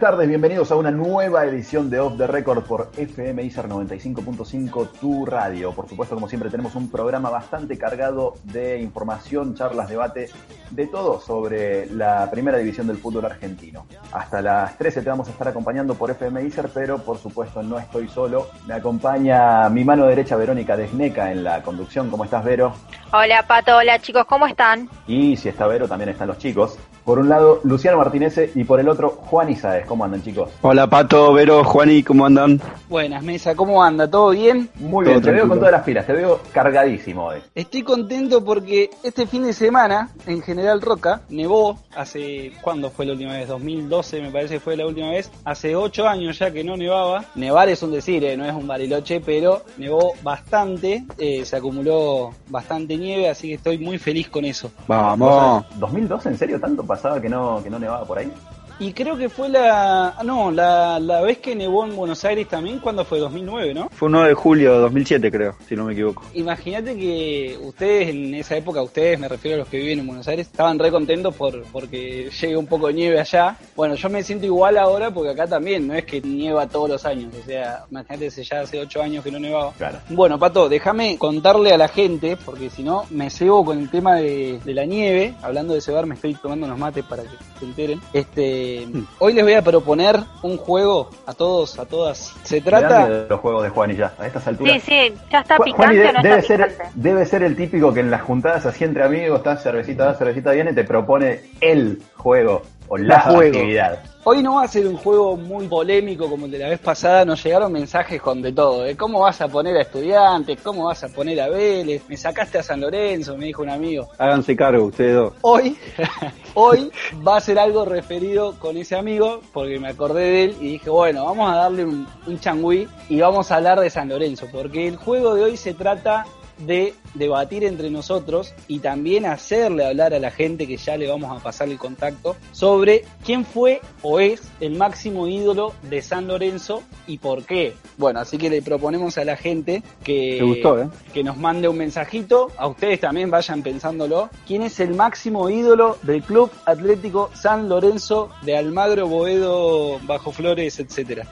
buenas tardes, bienvenidos a una nueva edición de Off the Record por FM ISAR 95.5 Tu Radio. Por supuesto, como siempre, tenemos un programa bastante cargado de información, charlas, debate, de todo sobre la primera división del fútbol argentino. Hasta las 13 te vamos a estar acompañando por FM ISAR, pero por supuesto no estoy solo. Me acompaña mi mano derecha Verónica Desneca en la conducción. ¿Cómo estás, Vero? Hola Pato, hola chicos, ¿cómo están? Y si está Vero, también están los chicos. Por un lado, Luciano Martínez y por el otro, Juan Isaez. ¿Cómo andan, chicos? Hola Pato, Vero, Juani, ¿cómo andan? Buenas, Mesa, ¿cómo anda? ¿Todo bien? Muy Todo bien, te veo con todas las pilas, te veo cargadísimo hoy. Estoy contento porque este fin de semana en General Roca nevó hace, ¿cuándo fue la última vez? 2012 me parece que fue la última vez. Hace 8 años ya que no nevaba. Nevar es un decir, eh, no es un bariloche, pero nevó bastante, eh, se acumuló bastante nieve, así que estoy muy feliz con eso. Vamos. ¿2012 en serio? ¿Tanto pasaba que no, que no nevaba por ahí? Y creo que fue la... ah, No, la, la vez que nevó en Buenos Aires también, ¿cuándo fue? 2009, ¿no? Fue 9 de julio de 2007, creo, si no me equivoco. Imagínate que ustedes en esa época, ustedes, me refiero a los que viven en Buenos Aires, estaban re contentos por, porque llegue un poco de nieve allá. Bueno, yo me siento igual ahora porque acá también, no es que nieva todos los años. O sea, imagínate si ya hace 8 años que no nevaba. Claro. Bueno, Pato, déjame contarle a la gente, porque si no me cebo con el tema de, de la nieve. Hablando de cebar, me estoy tomando unos mates para que se enteren. Este, hoy les voy a proponer un juego a todos, a todas. Se trata... De los juegos de Juan y ya, a estas alturas. Sí, sí, ya está picante de- no debe, está ser, picante. debe ser el típico que en las juntadas así entre amigos, está cervecita, da, cervecita viene y te propone el juego o la, La juego. actividad. Hoy no va a ser un juego muy polémico como el de la vez pasada, nos llegaron mensajes con de todo, ¿eh? ¿Cómo vas a poner a estudiantes? ¿Cómo vas a poner a Vélez? Me sacaste a San Lorenzo, me dijo un amigo. Háganse cargo ustedes dos. Hoy, hoy va a ser algo referido con ese amigo, porque me acordé de él y dije, bueno, vamos a darle un, un changüí y vamos a hablar de San Lorenzo, porque el juego de hoy se trata de debatir entre nosotros y también hacerle hablar a la gente que ya le vamos a pasar el contacto sobre quién fue o es el máximo ídolo de San Lorenzo y por qué. Bueno, así que le proponemos a la gente que, gustó, ¿eh? que nos mande un mensajito, a ustedes también vayan pensándolo, quién es el máximo ídolo del Club Atlético San Lorenzo de Almagro, Boedo, Bajo Flores, etcétera.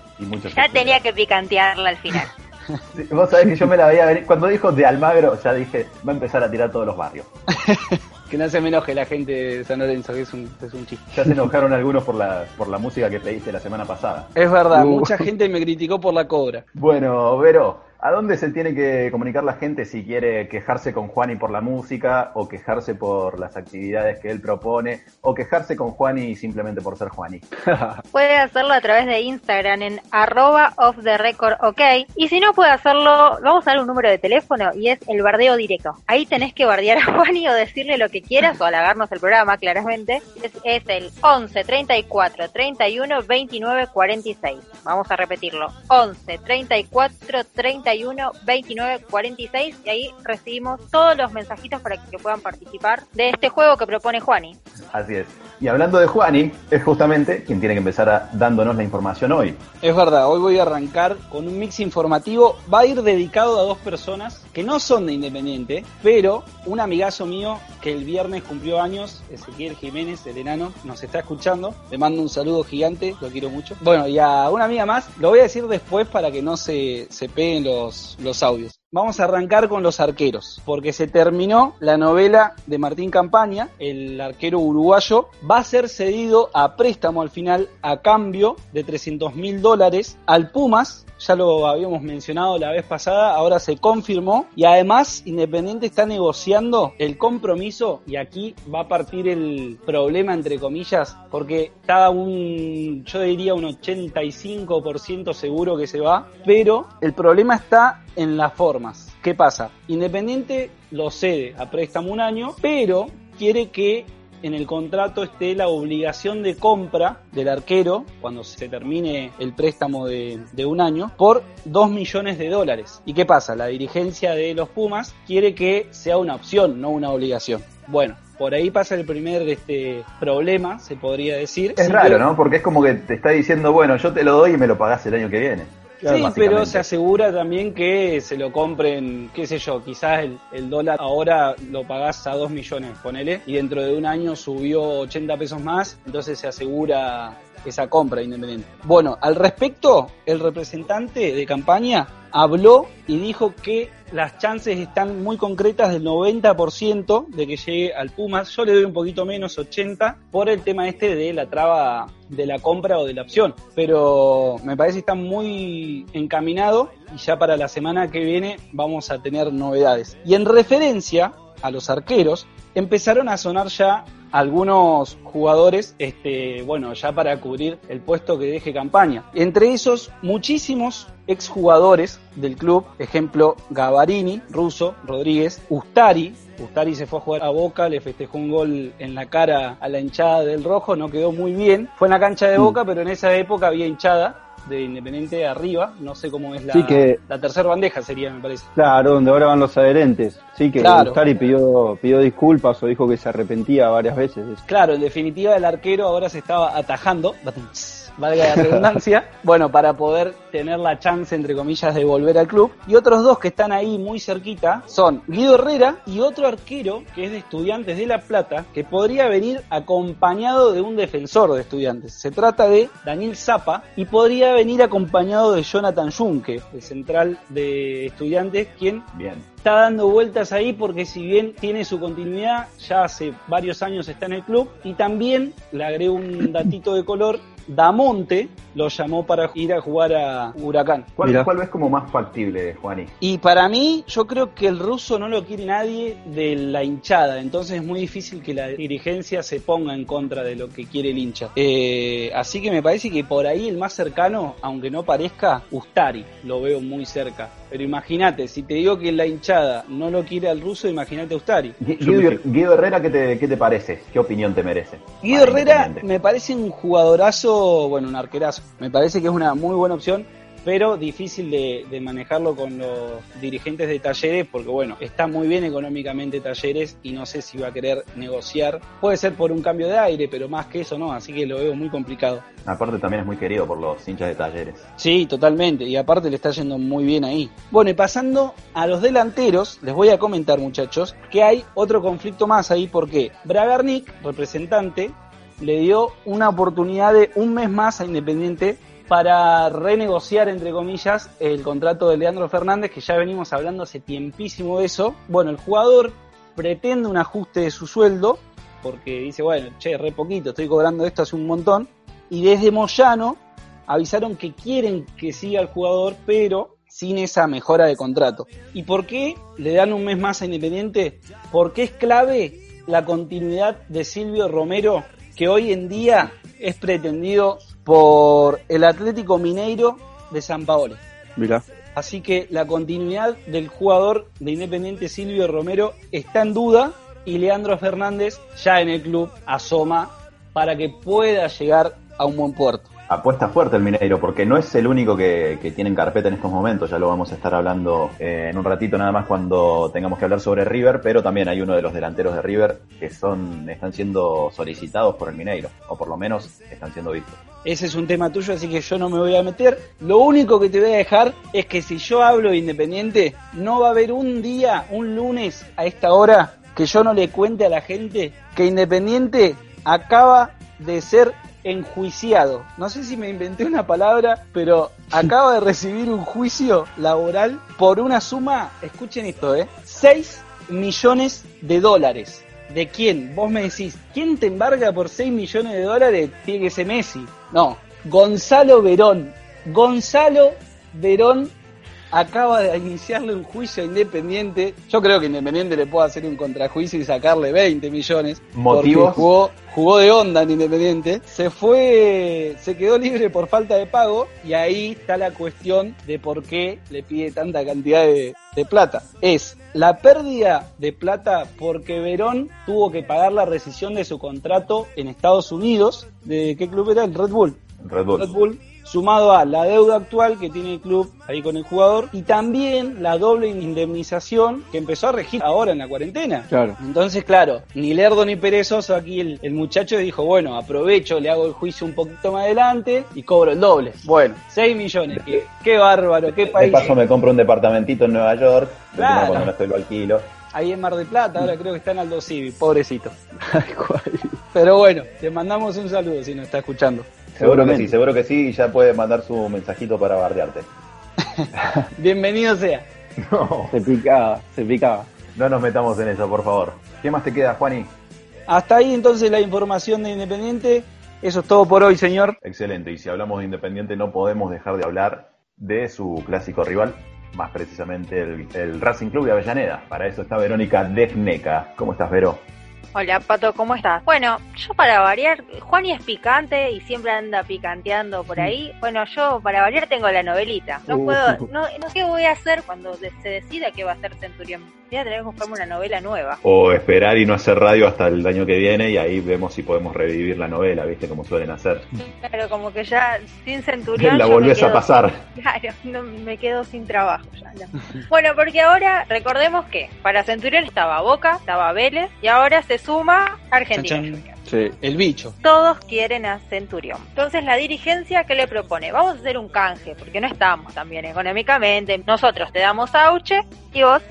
Ya tenía que picantearla al final. Vos sabés que yo me la veía venir. Cuando dijo de Almagro, ya dije, va a empezar a tirar todos los barrios. Que no se me enoje la gente de San Lorenzo, que es un, es un chiste. Ya se enojaron algunos por la, por la música que pediste la semana pasada. Es verdad, Uh. mucha gente me criticó por la cobra. Bueno, Vero, ¿a dónde se tiene que comunicar la gente si quiere quejarse con Juani por la música o quejarse por las actividades que él propone o quejarse con Juani simplemente por ser Juani? Puede hacerlo a través de Instagram en arroba off the record ok. Y si no puede hacerlo, vamos a dar un número de teléfono y es el bardeo directo. Ahí tenés que bardear a Juani o decirle lo que quieras o halagarnos el programa, claramente. Es, es el 11 34 31 29 46. Vamos a repetirlo. 11 34 31 29 46 y ahí recibimos todos los mensajitos para que puedan participar de este juego que propone Juani. Así es. Y hablando de Juani, es justamente quien tiene que empezar a, dándonos la información hoy. Es verdad, hoy voy a arrancar con un mix informativo. Va a ir dedicado a dos personas que no son de Independiente, pero un amigazo mío que el viernes cumplió años, Ezequiel Jiménez, el enano, nos está escuchando. Le mando un saludo gigante, lo quiero mucho. Bueno, y a una amiga más, lo voy a decir después para que no se, se peguen los, los audios. Vamos a arrancar con los arqueros, porque se terminó la novela de Martín Campaña, el arquero uruguayo, va a ser cedido a préstamo al final a cambio de 300 mil dólares al Pumas, ya lo habíamos mencionado la vez pasada, ahora se confirmó. Y además Independiente está negociando el compromiso y aquí va a partir el problema entre comillas porque está un, yo diría un 85% seguro que se va, pero el problema está en las formas. ¿Qué pasa? Independiente lo cede a préstamo un año, pero quiere que en el contrato esté la obligación de compra del arquero cuando se termine el préstamo de, de, un año por 2 millones de dólares. ¿Y qué pasa? La dirigencia de los Pumas quiere que sea una opción, no una obligación. Bueno, por ahí pasa el primer este problema, se podría decir. Es raro, ¿no? Porque es como que te está diciendo, bueno, yo te lo doy y me lo pagás el año que viene. Sí, pero se asegura también que se lo compren, qué sé yo, quizás el, el dólar ahora lo pagás a 2 millones, ponele, y dentro de un año subió 80 pesos más, entonces se asegura esa compra independiente. Bueno, al respecto, el representante de campaña habló y dijo que las chances están muy concretas del 90% de que llegue al Pumas. Yo le doy un poquito menos, 80, por el tema este de la traba de la compra o de la opción. Pero me parece que está muy encaminado y ya para la semana que viene vamos a tener novedades. Y en referencia a los arqueros, empezaron a sonar ya algunos jugadores, este, bueno, ya para cubrir el puesto que deje campaña. Entre esos, muchísimos exjugadores del club, ejemplo, Gavarini, Russo, Rodríguez, Ustari, Ustari se fue a jugar a Boca, le festejó un gol en la cara a la hinchada del Rojo, no quedó muy bien. Fue en la cancha de Boca, pero en esa época había hinchada de Independiente arriba, no sé cómo es la, Sí, que- la tercera bandeja sería, me parece. Claro, donde ahora van los adherentes. Sí, que Claro. Ustari pidió, pidió disculpas o dijo que se arrepentía varias veces. de. Claro, en definitiva el arquero ahora se estaba atajando, valga la redundancia, bueno, para poder tener la chance, entre comillas, de volver al club. Y otros dos que están ahí muy cerquita son Guido Herrera y otro arquero que es de Estudiantes de La Plata, que podría venir acompañado de un defensor de Estudiantes. Se trata de Daniel Zapa y podría venir acompañado de Jonathan Junque, el central de Estudiantes, quien Bien. está dando vueltas ahí porque si bien tiene su continuidad, ya hace varios años está en el club y también le agregó un datito de color, Damonte lo llamó para ir a jugar a Huracán. ¿Cuál. ¿Cuál ves como más factible, Juani? Y para mí, yo creo que el ruso no lo quiere nadie de la hinchada, entonces es muy difícil que la dirigencia se ponga en contra de lo que quiere el hincha. Eh, así que me parece que por ahí el más cercano, aunque no parezca, Ustari, lo veo muy cerca. Pero imagínate, si te digo que la hinchada no lo quiere al ruso, imagínate a Ustari. Guido, Herrera, ¿qué te, ¿qué te parece? ¿Qué opinión te merece? Guido Herrera me parece un jugadorazo, bueno, un arquerazo. Me parece que es una muy buena opción, pero difícil de, de manejarlo con los dirigentes de Talleres, porque bueno, está muy bien económicamente Talleres y no sé si va a querer negociar. Puede ser por un cambio de aire, pero más que eso no, así que lo veo muy complicado. Aparte también es muy querido por los hinchas de talleres. Sí, totalmente. Y aparte le está yendo muy bien ahí. Bueno, y pasando a los delanteros, les voy a comentar, muchachos, que hay otro conflicto más ahí porque Bragarnik, representante, le dio una oportunidad de un mes más a Independiente para renegociar, entre comillas, el contrato de Leandro Fernández, que ya venimos hablando hace tiempísimo de eso. Bueno, el jugador pretende un ajuste de su sueldo, porque dice, bueno, che, re poquito, estoy cobrando esto hace un montón. Y desde Moyano avisaron que quieren que siga el jugador, pero sin esa mejora de contrato. ¿Y por qué le dan un mes más a Independiente? Porque es clave la continuidad de Silvio Romero, que hoy en día es pretendido por el Atlético Mineiro de San Paolo. Mirá. Así que la continuidad del jugador de Independiente Silvio Romero está en duda y Leandro Fernández ya en el club asoma para que pueda llegar a un buen puerto. Apuesta fuerte el Mineiro, porque no es el único que, tiene en carpeta en estos momentos. Ya lo vamos a estar hablando eh, en un ratito nada más cuando tengamos que hablar sobre River, pero también hay uno de los delanteros de River que son están siendo solicitados por el Mineiro, o por lo menos están siendo vistos. Ese es un tema tuyo, así que yo no me voy a meter. Lo único que te voy a dejar es que si yo hablo de Independiente, no va a haber un día, un lunes a esta hora, que yo no le cuente a la gente que Independiente acaba de ser enjuiciado. No sé si me inventé una palabra, pero acaba de recibir un juicio laboral por una suma, escuchen esto, ¿eh? 6 millones de dólares. ¿De quién? Vos me decís, ¿quién te embarga por 6 millones de dólares? Tiene Messi. No, Gonzalo Verón. Gonzalo Verón acaba de iniciarle un juicio a Independiente. Yo creo que Independiente le puede hacer un contrajuicio y sacarle 20 millones. ¿Motivos? Porque jugó, jugó de onda en Independiente. Se fue, se quedó libre por falta de pago y ahí está la cuestión de por qué le pide tanta cantidad de, de plata. Es la pérdida de plata porque Verón tuvo que pagar la rescisión de su contrato en Estados Unidos. ¿De qué club era? El Red Bull. Red Bull. Red Bull, sumado a la deuda actual que tiene el club ahí con el jugador y también la doble indemnización que empezó a regir ahora en la cuarentena. Claro. Entonces, claro, ni lerdo ni perezoso aquí el, el muchacho dijo, bueno, aprovecho, le hago el juicio un poquito más adelante y cobro el doble. Bueno, 6 millones, qué, qué bárbaro, qué De país. paso me compro un departamentito en Nueva York, de Claro. cuando no estoy lo alquilo. Ahí en Mar del Plata, ahora creo que está en Aldo Civi, pobrecito. Pero bueno, te mandamos un saludo si nos está escuchando. Seguro que sí, seguro que sí, y ya puede mandar su mensajito para bardearte. Bienvenido sea. No, Se picaba, se picaba. no nos metamos en eso, por favor. ¿Qué más te queda, Juani? Hasta ahí entonces la información de Independiente. Eso es todo por hoy, señor. Excelente, y si hablamos de Independiente no podemos dejar de hablar de su clásico rival, más precisamente el, el Racing Club de Avellaneda. Para eso está Verónica Defneca. ¿Cómo estás, Vero? Hola Pato, ¿cómo estás? Bueno, yo para variar, Juani es picante y siempre anda picanteando por ahí. Bueno, yo para variar tengo la novelita. No Uh. puedo, no, no sé qué voy a hacer cuando se decida qué va a hacer Centurión. Voy a tener que buscarme una novela nueva. O esperar y no hacer radio hasta el año que viene y ahí vemos si podemos revivir la novela, ¿viste? Como suelen hacer. Claro, como que ya sin Centurión. La volvés a quedo- pasar. Claro, no, me quedo sin trabajo ya. no. Bueno, porque ahora recordemos que para Centurión estaba Boca, estaba Vélez y ahora se suma Argentina. Sí. El bicho. Todos quieren a Centurión. Entonces la dirigencia, ¿qué le propone? Vamos a hacer un canje, porque no estamos tan bien económicamente. Nosotros te damos Auche y vos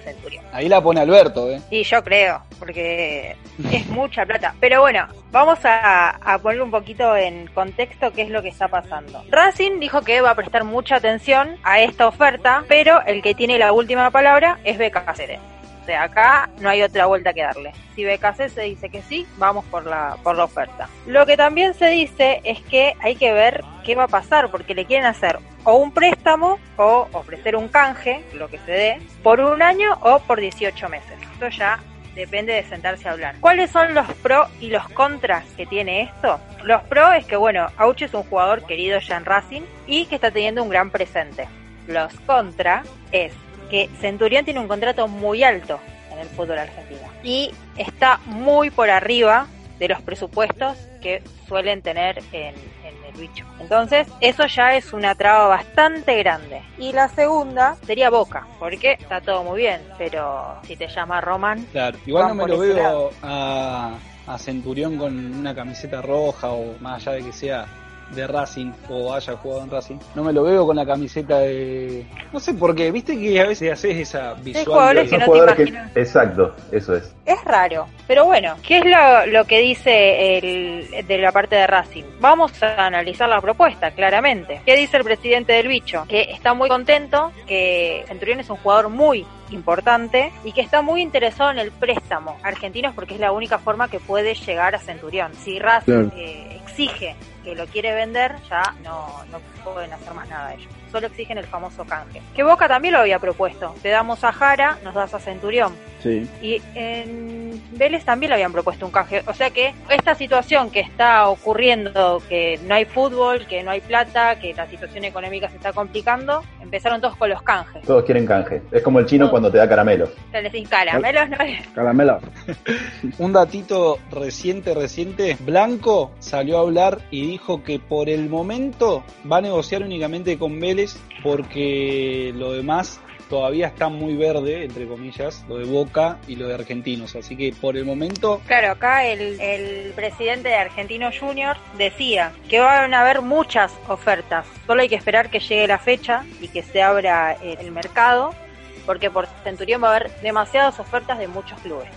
Centurión. Ahí la pone Alberto, ¿eh? Y yo creo, porque es mucha plata. Pero bueno, vamos a, a poner un poquito en contexto qué es lo que está pasando. Racing dijo que va a prestar mucha atención a esta oferta, pero el que tiene la última palabra es BKC. Acá no hay otra vuelta que darle. Si BKC se dice que sí, vamos por la, por la oferta. Lo que también se dice es que hay que ver qué va a pasar, porque le quieren hacer o un préstamo o ofrecer un canje, lo que se dé, por un año o por 18 meses. Esto ya depende de sentarse a hablar. ¿Cuáles son los pros y los contras que tiene esto? Los pros es que, bueno, Auche es un jugador querido ya en Racing y que está teniendo un gran presente. Los contra es que Centurión tiene un contrato muy alto en el fútbol argentino y está muy por arriba de los presupuestos que suelen tener en, en el bicho. Entonces, eso ya es una traba bastante grande. Y la segunda sería Boca, porque está todo muy bien, pero si te llama Roman, Claro. Igual no me lo veo a, a Centurión con una camiseta roja o más allá de que sea de Racing o haya jugado en Racing. No me lo veo con la camiseta de... No sé por qué, viste que a veces haces esa visual jugadores que te. Exacto, eso es. es raro. Pero bueno, ¿qué es lo, lo que dice el, de la parte de Racing? Vamos a analizar la propuesta, claramente. ¿Qué dice el presidente del bicho? Que está muy contento, que Centurión es un jugador muy importante y que está muy interesado en el préstamo argentinos porque es la única forma que puede llegar a Centurión. Si Racing Claro. eh, exige que lo quiere vender, ya no, no pueden hacer más nada ellos. Solo exigen el famoso canje. Que Boca también lo había propuesto. Te damos a Jara, nos das a Centurión. Sí. Y en Vélez también le habían propuesto un canje. O sea que esta situación que está ocurriendo, que no hay fútbol, que no hay plata, que la situación económica se está complicando, empezaron todos con los canjes. Todos quieren canje. Es como el chino Todos. cuando te da caramelos. Se les dice caramelos, no Caramelo. Un datito reciente, reciente. Blanco salió a hablar y dijo que por el momento va a negociar únicamente con Vélez porque lo demás todavía está muy verde, entre comillas, lo de Boca y lo de Argentinos. Así que por el momento Claro, acá el, el presidente de Argentino Junior decía que van a haber muchas ofertas. Solo hay que esperar que llegue la fecha y que se abra el, el mercado, porque por Centurión va a haber demasiadas ofertas de muchos clubes.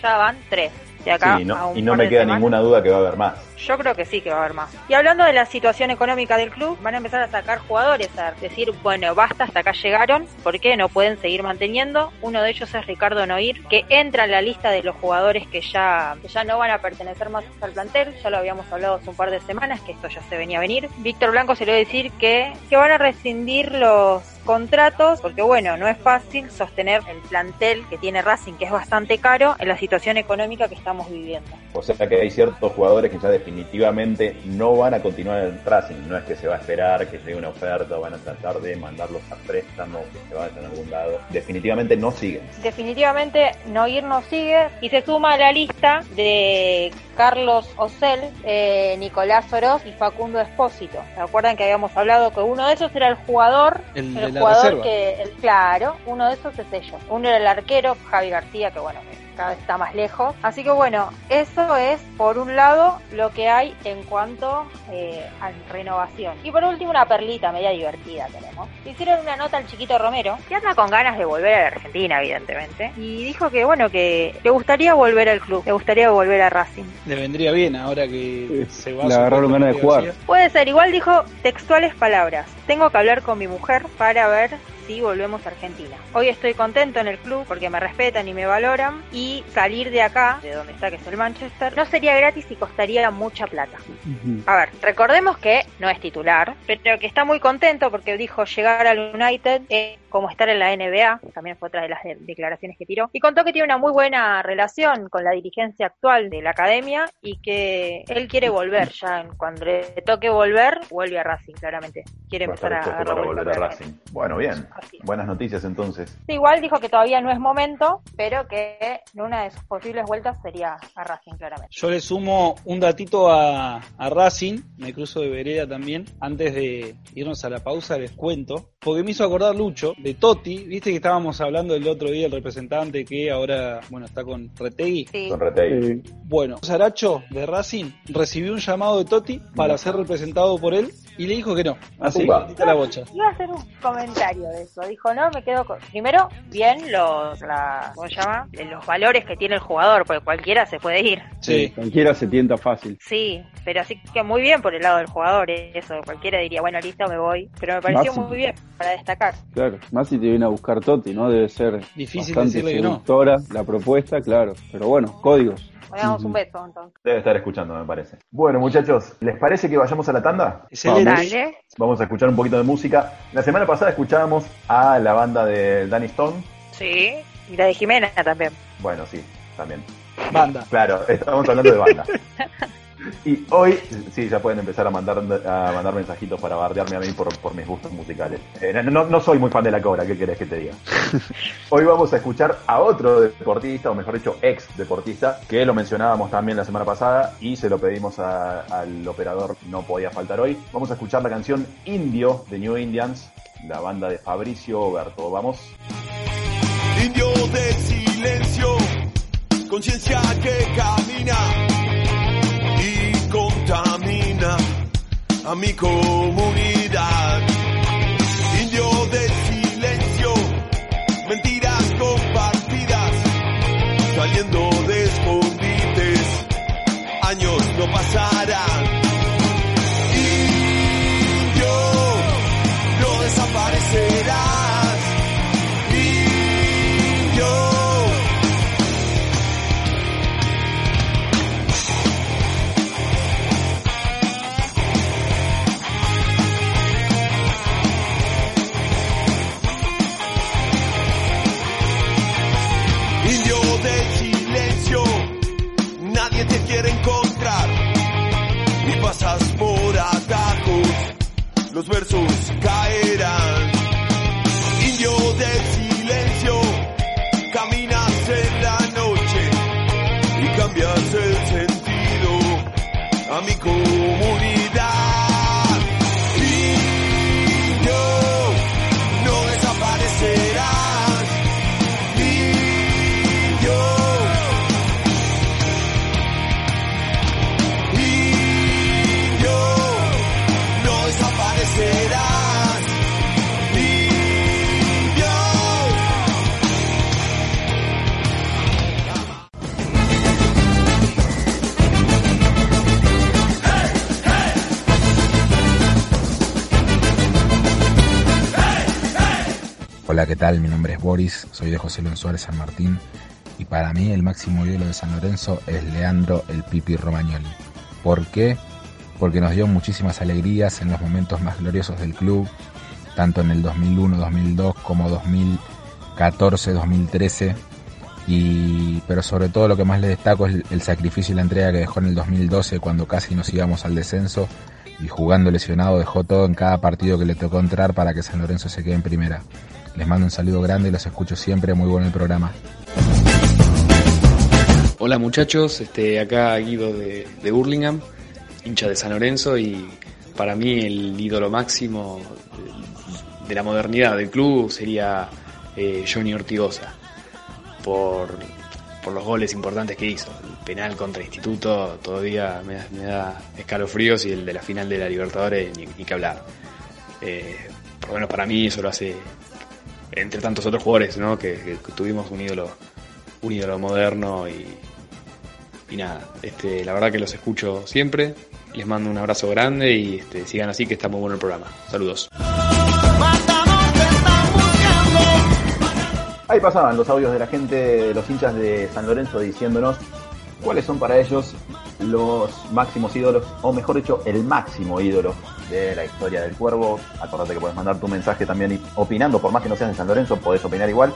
Ya van tres. De acá Sí, a no- un y no par me queda semanas. ninguna duda que va a haber más. Yo creo que sí que va a haber más. Y hablando de la situación económica del club, van a empezar a sacar jugadores, a decir, bueno, basta, hasta acá llegaron, ¿por qué no pueden seguir manteniendo? Uno de ellos es Ricardo Noir, que entra en la lista de los jugadores que ya, que ya no van a pertenecer más al plantel, ya lo habíamos hablado hace un par de semanas, que esto ya se venía a venir. Víctor Blanco se le va a decir que, que van a rescindir los contratos, porque bueno, no es fácil sostener el plantel que tiene Racing, que es bastante caro, en la situación económica que estamos viviendo. O sea que hay ciertos jugadores que ya definitivamente no van a continuar en Racing. No es que se va a esperar que llegue una oferta, van a tratar de mandarlos a préstamo, que se vayan a algún lado. Definitivamente no siguen. definitivamente Noir no sigue y se suma a la lista de Carlos Ocel, eh, Nicolás Oroz y Facundo Espósito. ¿Se acuerdan que habíamos hablado que uno de esos era el jugador, El de la jugador reserva. que, el, claro, uno de esos es ellos. Uno era el arquero, Javi García, que bueno, cada vez está más lejos. Así que bueno, eso es por un lado lo que hay en cuanto eh, a renovación. Y por último una perlita media divertida tenemos. Le Hicieron una nota al chiquito Romero, que anda con ganas de volver a la Argentina, evidentemente. Y dijo que bueno, que le gustaría volver al club, le gustaría volver a Racing. Le vendría bien ahora que se va Le a agarraron ganas de jugar. Puede ser, igual dijo textuales palabras. Tengo que hablar con mi mujer para ver volvemos a Argentina. Hoy estoy contento en el club porque me respetan y me valoran y salir de acá, de donde está que es el Manchester, no sería gratis y costaría mucha plata. A ver, recordemos que no es titular, pero que está muy contento porque dijo llegar al United es como estar en la NBA, también fue otra de las de- declaraciones que tiró, y contó que tiene una muy buena relación con la dirigencia actual de la academia y que él quiere volver ya, cuando le toque volver, vuelve a Racing, claramente. Quiere a empezar a vuelo volver a. Racing. Bueno, bien. Buenas noticias entonces. Igual dijo que todavía no es momento, pero que una de sus posibles vueltas sería a Racing, claramente. Yo le sumo un datito a, a Racing, me cruzo de vereda también. Antes de irnos a la pausa les cuento, porque me hizo acordar Lucho de Totti. Viste que estábamos hablando el otro día, el representante que ahora, bueno, está con Retegui. Sí. Con Retegui. Bueno, Saracho de Racing recibió un llamado de Totti para ser representado por él y le dijo que no. ¿Ah, sí? Upa. la bocha. Iba a hacer un comentario de eso. Dijo, no, me quedo con... Primero, bien los, la, ¿cómo se llama? Eh, Los valores que tiene el jugador, porque cualquiera se puede ir. Sí. Cualquiera se tienta fácil. Sí, pero así que muy bien por el lado del jugador, eh, eso. Cualquiera diría, bueno, listo, me voy. Pero me pareció muy bien para destacar. Claro, más si te viene a buscar Totti, ¿no? Debe ser Difícil bastante decirle que no. seductora la propuesta, claro. Pero bueno, códigos. Le damos un beso, entonces. Debe estar escuchando, me parece. Bueno, muchachos, ¿les parece que vayamos a la tanda? Excelente. Dale. Vamos a escuchar un poquito de música. La semana pasada escuchábamos a la banda de Danny Stone. Sí. Y la de Jimena también. Bueno, sí, también. Banda. Claro, estamos hablando de banda. Y hoy, sí, ya pueden empezar a mandar, a mandar mensajitos para bardearme a mí por, por mis gustos musicales. Eh, no, no soy muy fan de la cobra, ¿qué querés que te diga? Hoy vamos a escuchar a otro deportista, o mejor dicho, ex deportista, que lo mencionábamos también la semana pasada y se lo pedimos a- al operador, no podía faltar hoy. Vamos a escuchar la canción Indio de New Indians, la banda de Fabricio Oberto. Vamos. Indio del silencio, conciencia que camina contamina a mi comunidad. Indio del silencio, mentiras compartidas, saliendo de escondites, años no pasarán. Boris, soy de José Luis Suárez San Martín y para mí el máximo ídolo de San Lorenzo es Leandro el Pipi Romagnoli. ¿Por qué? Porque nos dio muchísimas alegrías en los momentos más gloriosos del club, tanto en el 2001, 2002 como 2014, 2013. Y, pero sobre todo lo que más le destaco es el sacrificio y la entrega que dejó en el 2012 cuando casi nos íbamos al descenso y jugando lesionado dejó todo en cada partido que le tocó entrar para que San Lorenzo se quede en primera. Les mando un saludo grande los escucho siempre, muy bueno el programa. Hola muchachos, este, acá Guido de, de Burlingame, hincha de San Lorenzo y para mí el ídolo máximo de la modernidad del club sería eh, Johnny Ortigosa por, por los goles importantes que hizo. El penal contra Instituto todavía me da, escalofríos y el de la final de la Libertadores ni, ni que hablar. Eh, por lo menos para mí eso lo hace entre tantos otros jugadores, ¿no? Que, tuvimos un ídolo, un ídolo moderno y, y nada, este, la verdad que los escucho siempre. Les mando un abrazo grande y este, sigan así que está muy bueno el programa. Saludos. Ahí pasaban los audios de la gente, de los hinchas de San Lorenzo diciéndonos cuáles son para ellos los máximos ídolos, o mejor dicho, el máximo ídolo de la historia del cuervo. Acordate que puedes mandar tu mensaje también opinando, por más que no seas de San Lorenzo, podés opinar igual,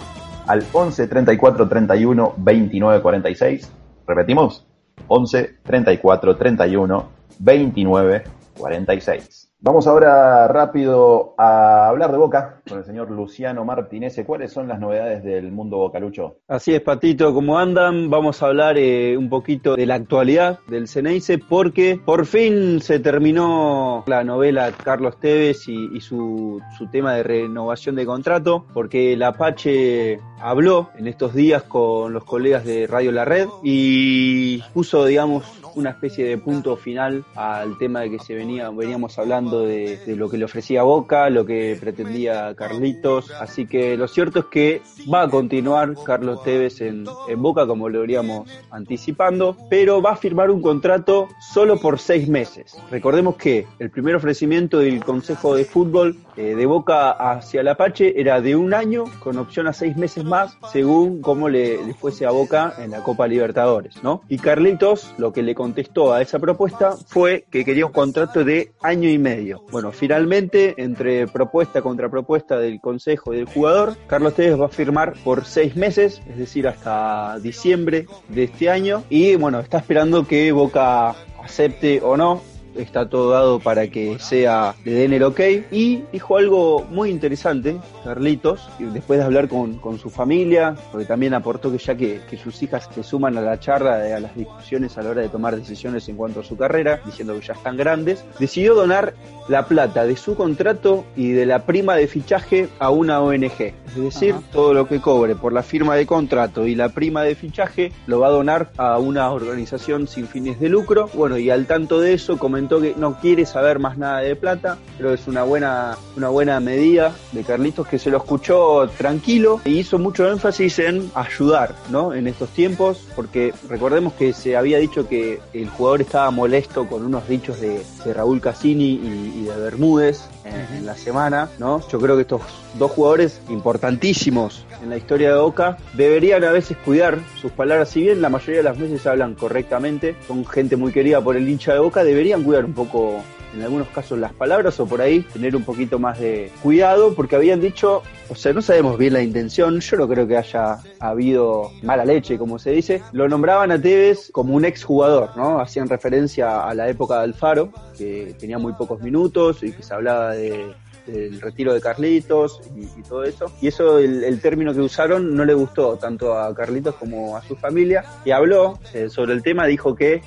al 11 34 31 29 46. Repetimos, 11 34 31 29 46. Vamos ahora rápido a hablar de Boca con el señor Luciano Martínez. ¿Cuáles son las novedades del mundo bocalucho? Así es, Patito, ¿cómo andan? Vamos a hablar eh, un poquito de la actualidad del Ceneice porque por fin se terminó la novela Carlos Tevez y, y su, su tema de renovación de contrato porque el Apache habló en estos días con los colegas de Radio La Red y puso, digamos, una especie de punto final al tema de que se venía, veníamos hablando de, lo que le ofrecía Boca, lo que pretendía Carlitos, así que lo cierto es que va a continuar Carlos Tevez en, en Boca como lo veríamos anticipando, pero va a firmar un contrato solo por seis meses. Recordemos que el primer ofrecimiento del Consejo de Fútbol eh, de Boca hacia el Apache era de un año con opción a seis meses más según cómo le, le fuese a Boca en la Copa Libertadores, ¿no? Y Carlitos lo que le contestó a esa propuesta fue que quería un contrato de año y medio. Bueno, finalmente, entre propuesta contra propuesta del consejo y del jugador, Carlos Tevez va a firmar por seis meses, es decir, hasta diciembre de este año. Y bueno, está esperando que Boca acepte o no está todo dado para que sea, le den el ok. Y dijo algo muy interesante, Carlitos, después de hablar con, con su familia, porque también aportó que ya que, que, sus hijas se suman a la charla, a las discusiones a la hora de tomar decisiones en cuanto a su carrera, diciendo que ya están grandes, decidió donar la plata de su contrato y de la prima de fichaje a una ONG. Es decir, Ajá. todo lo que cobre por la firma de contrato y la prima de fichaje lo va a donar a una organización sin fines de lucro. Bueno, y al tanto de eso que no quiere saber más nada de plata, pero es una buena, una buena medida de Carlitos que se lo escuchó tranquilo y hizo mucho énfasis en ayudar, ¿no? En estos tiempos, porque recordemos que se había dicho que el jugador estaba molesto con unos dichos de, Raúl Cassini y de Bermúdez en, uh -huh. en, la semana, ¿no? Yo creo que estos dos jugadores importantísimos en la historia de Boca deberían a veces cuidar sus palabras, si bien la mayoría de las veces hablan correctamente, son gente muy querida por el hincha de Boca, deberían cuidar un poco en algunos casos las palabras o por ahí tener un poquito más de cuidado porque habían dicho, o sea, no sabemos bien la intención, yo no creo que haya habido mala leche, como se dice, lo nombraban a Tevez como un exjugador, ¿no? Hacían referencia a la época de Alfaro, que tenía muy pocos minutos y que se hablaba de del retiro de Carlitos y, y todo eso. Y eso, el, el, término que usaron no le gustó tanto a Carlitos como a su familia. Y habló eh, sobre el tema, dijo que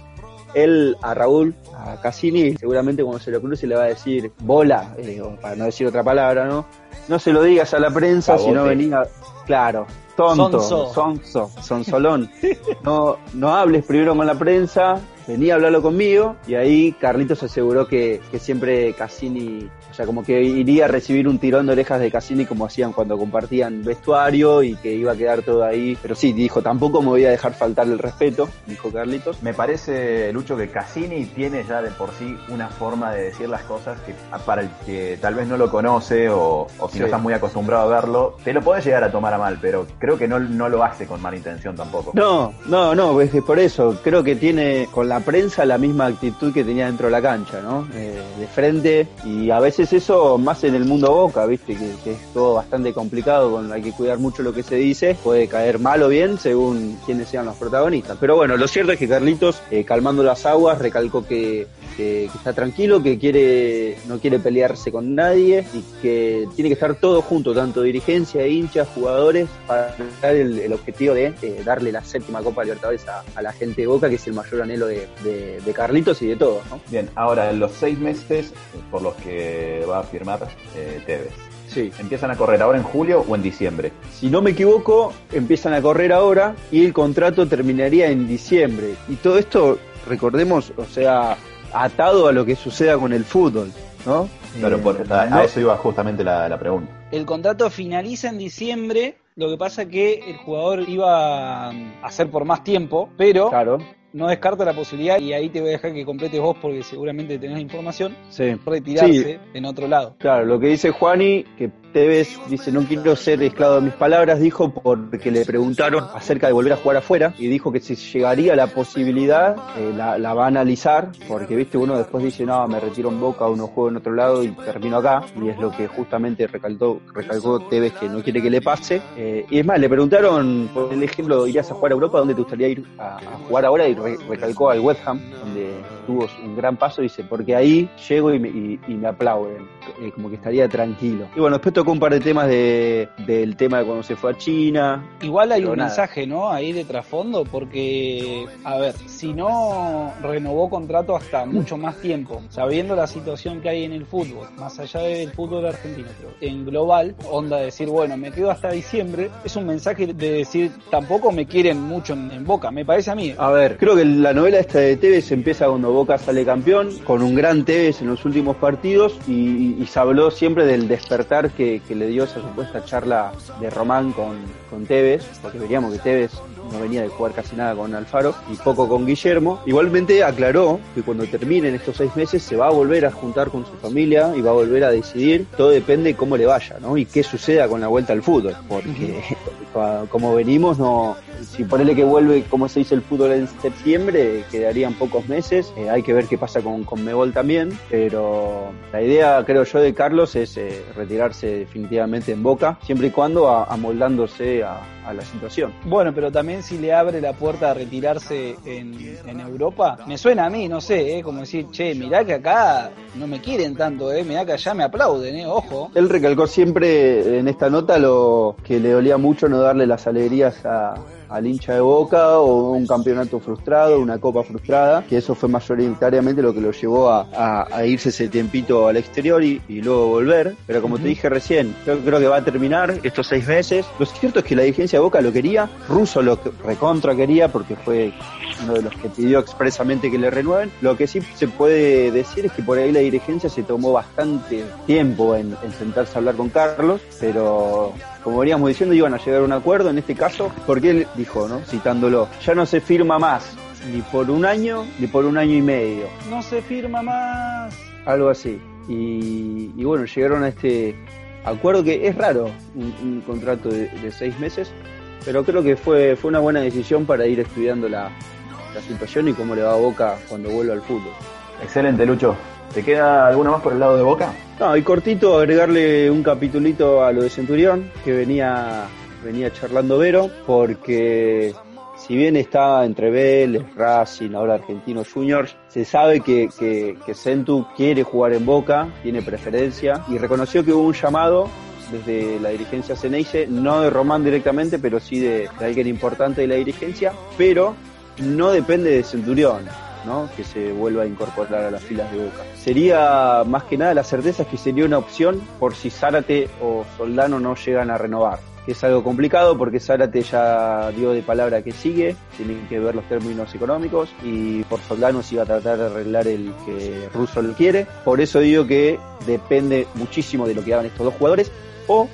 él a Raúl, a Cassini, seguramente cuando se lo cruce le va a decir bola, eh, para no decir otra palabra, ¿no? No se lo digas a la prensa, si no venía, claro, tonto, Sonso. sonso, sonsolón. No, no hables primero con la prensa, venía a hablarlo conmigo y ahí Carlitos aseguró que, que siempre Cassini, o sea, como que iría a recibir un tirón de orejas de Cassini como hacían cuando compartían vestuario y que iba a quedar todo ahí. Pero sí, dijo, tampoco me voy a dejar faltar el respeto, dijo Carlitos. Me parece, Lucho, que Cassini tiene ya de por sí una forma de decir las cosas que para el que tal vez no lo conoce o, o si Sí. no estás muy acostumbrado a verlo, te lo podés llegar a tomar a mal, pero creo que no, no lo hace con mala intención tampoco. No, no, no, es por eso creo que tiene con la prensa la misma actitud que tenía dentro de la cancha, ¿no? Eh, de frente y a veces eso más en el mundo boca, viste, que, que es todo bastante complicado, con hay que cuidar mucho lo que se dice, puede caer mal o bien según quienes sean los protagonistas. Pero bueno, lo cierto es que Carlitos, eh, calmando las aguas, recalcó que, que- que está tranquilo, que quiere no quiere pelearse con nadie y que tiene que estar todo junto, tanto dirigencia, hinchas, jugadores, para lograr el, el objetivo de eh, darle la séptima Copa Libertadores a, a la gente de Boca, que es el mayor anhelo de, de- de Carlitos y de todos, ¿no? Bien, ahora en los seis meses eh, por los que va a firmar eh, Tevez, Sí. ¿empiezan a correr ahora en julio o en diciembre? Si no me equivoco, empiezan a correr ahora y el contrato terminaría en diciembre. Y todo esto, recordemos, o sea, atado a lo que suceda con el fútbol, ¿no? Claro, Eh, por- a, eso iba justamente la, la pregunta. El contrato finaliza en diciembre. Lo que pasa que el jugador iba a ser por más tiempo, pero Claro, no descarta la posibilidad, y ahí te voy a dejar que completes vos porque seguramente tenés información, sí. retirarse Sí. en otro lado. Claro, lo que dice Juani, que Tevez dice, no quiero ser esclavo de mis palabras, dijo porque le preguntaron acerca de volver a jugar afuera y dijo que si llegaría la posibilidad, eh, la, la va a analizar, porque viste, uno después dice, no, me retiro en Boca, uno juega en otro lado y termino acá, y es lo que justamente recalcó, recalcó Tevez que no quiere que le pase. Eh, y es más, le preguntaron, por el ejemplo, ¿irías a jugar a Europa? ¿Dónde te gustaría ir a, a jugar ahora? Y re- recalcó al West Ham, donde tuvo un gran paso, dice, porque ahí llego y me, y- y me aplauden, eh, como que estaría tranquilo. Y bueno, después tocó un par de temas de, del tema de cuando se fue a China. Igual hay un nada. mensaje, ¿no? Ahí de trasfondo, porque, a ver, si no renovó contrato hasta mucho más tiempo, sabiendo la situación que hay en el fútbol, más allá del fútbol argentino, pero en global, onda de decir, bueno, me quedo hasta diciembre, es un mensaje de decir, tampoco me quieren mucho en, en Boca, me parece a mí. A ver, creo que la novela esta de Tevez empieza cuando Boca sale campeón, con un gran Tevez en los últimos partidos, y, y se habló siempre del despertar que, que le dio esa supuesta charla de Román con, con Tevez, porque veríamos que Tevez no venía de jugar casi nada con Alfaro y poco con Guillermo. Igualmente aclaró que cuando terminen estos seis meses se va a volver a juntar con su familia y va a volver a decidir. Todo depende de cómo le vaya, ¿no? Y qué suceda con la vuelta al fútbol, porque como venimos, no, si ponele que vuelve, como se dice el fútbol en septiembre, quedarían pocos meses. Eh, hay que ver qué pasa con, con Mebol también, pero la idea, creo yo, de Carlos es eh, retirarse definitivamente en Boca, siempre y cuando a- amoldándose a, a la situación. Bueno, pero también si le abre la puerta a retirarse en, en Europa, me suena a mí, no sé, ¿eh? como decir, che, mirá que acá no me quieren tanto, ¿eh? mirá que allá me aplauden, ¿eh? ojo. Él recalcó siempre en esta nota lo que le dolía mucho no darle las alegrías a, al hincha de Boca o un campeonato frustrado, una copa frustrada, que eso fue mayoritariamente lo que lo llevó a, a- a irse ese tiempito al exterior y, y luego volver. Pero como te dije recién, yo creo que va a terminar estos seis meses. Lo cierto es que la dirigencia de Boca lo quería, Russo lo recontra quería porque fue uno de los que pidió expresamente que le renueven. Lo que sí se puede decir es que por ahí la dirigencia se tomó bastante tiempo en, en sentarse a hablar con Carlos, pero como veníamos diciendo, iban a llegar a un acuerdo en este caso, porque él dijo, ¿no? citándolo, ya no se firma más ni por un año ni por un año y medio, No se firma más. algo así. Y, y bueno, llegaron a este acuerdo que es raro, un, un contrato de, de seis meses, pero creo que fue, fue una buena decisión para ir estudiando la, la situación y cómo le va a Boca cuando vuelva al fútbol. Excelente, Lucho. ¿Te queda alguna más por el lado de Boca? No, y cortito agregarle un capitulito a lo de Centurión, que venía, venía charlando Vero, porque si bien está entre Vélez, Racing, ahora Argentinos Juniors, se sabe que, que, que Centu quiere jugar en Boca, tiene preferencia, y reconoció que hubo un llamado desde la dirigencia Ceneice, no de Román directamente, pero sí de alguien importante de la dirigencia, pero no depende de Centurión. Que se vuelva a incorporar a las filas de Boca. Sería más que nada la certeza es que sería una opción por si Zárate o Soldano no llegan a renovar. que es algo complicado porque Zárate ya dio de palabra que sigue, tienen que ver los términos económicos y por Soldano se iba a tratar de arreglar el que Russo lo quiere. Por eso digo que depende muchísimo de lo que hagan estos dos jugadores o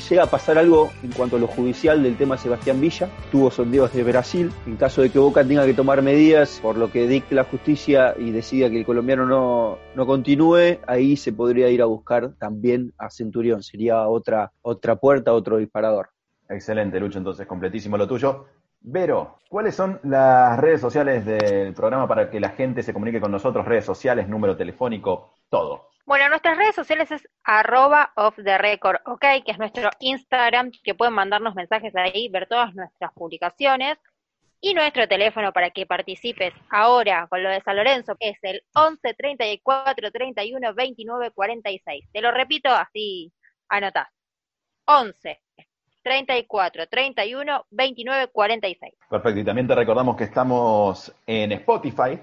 si llega a pasar algo en cuanto a lo judicial del tema Sebastián Villa, tuvo sondeos de Brasil. En caso de que Boca tenga que tomar medidas por lo que dicte la justicia y decida que el colombiano no, no continúe, ahí se podría ir a buscar también a Centurión. Sería otra, otra puerta, otro disparador. Excelente, Lucho, entonces completísimo lo tuyo. Vero, ¿cuáles son las redes sociales del programa para que la gente se comunique con nosotros? Redes sociales, número telefónico, todo. Bueno, nuestras redes sociales es arroba the record, ok, que es nuestro Instagram, que pueden mandarnos mensajes ahí, ver todas nuestras publicaciones. Y nuestro teléfono para que participes ahora con lo de San Lorenzo, es el 11 34 31 29 46. Te lo repito, así anotás. 11 34 31 29 46. Perfecto, y también te recordamos que estamos en Spotify.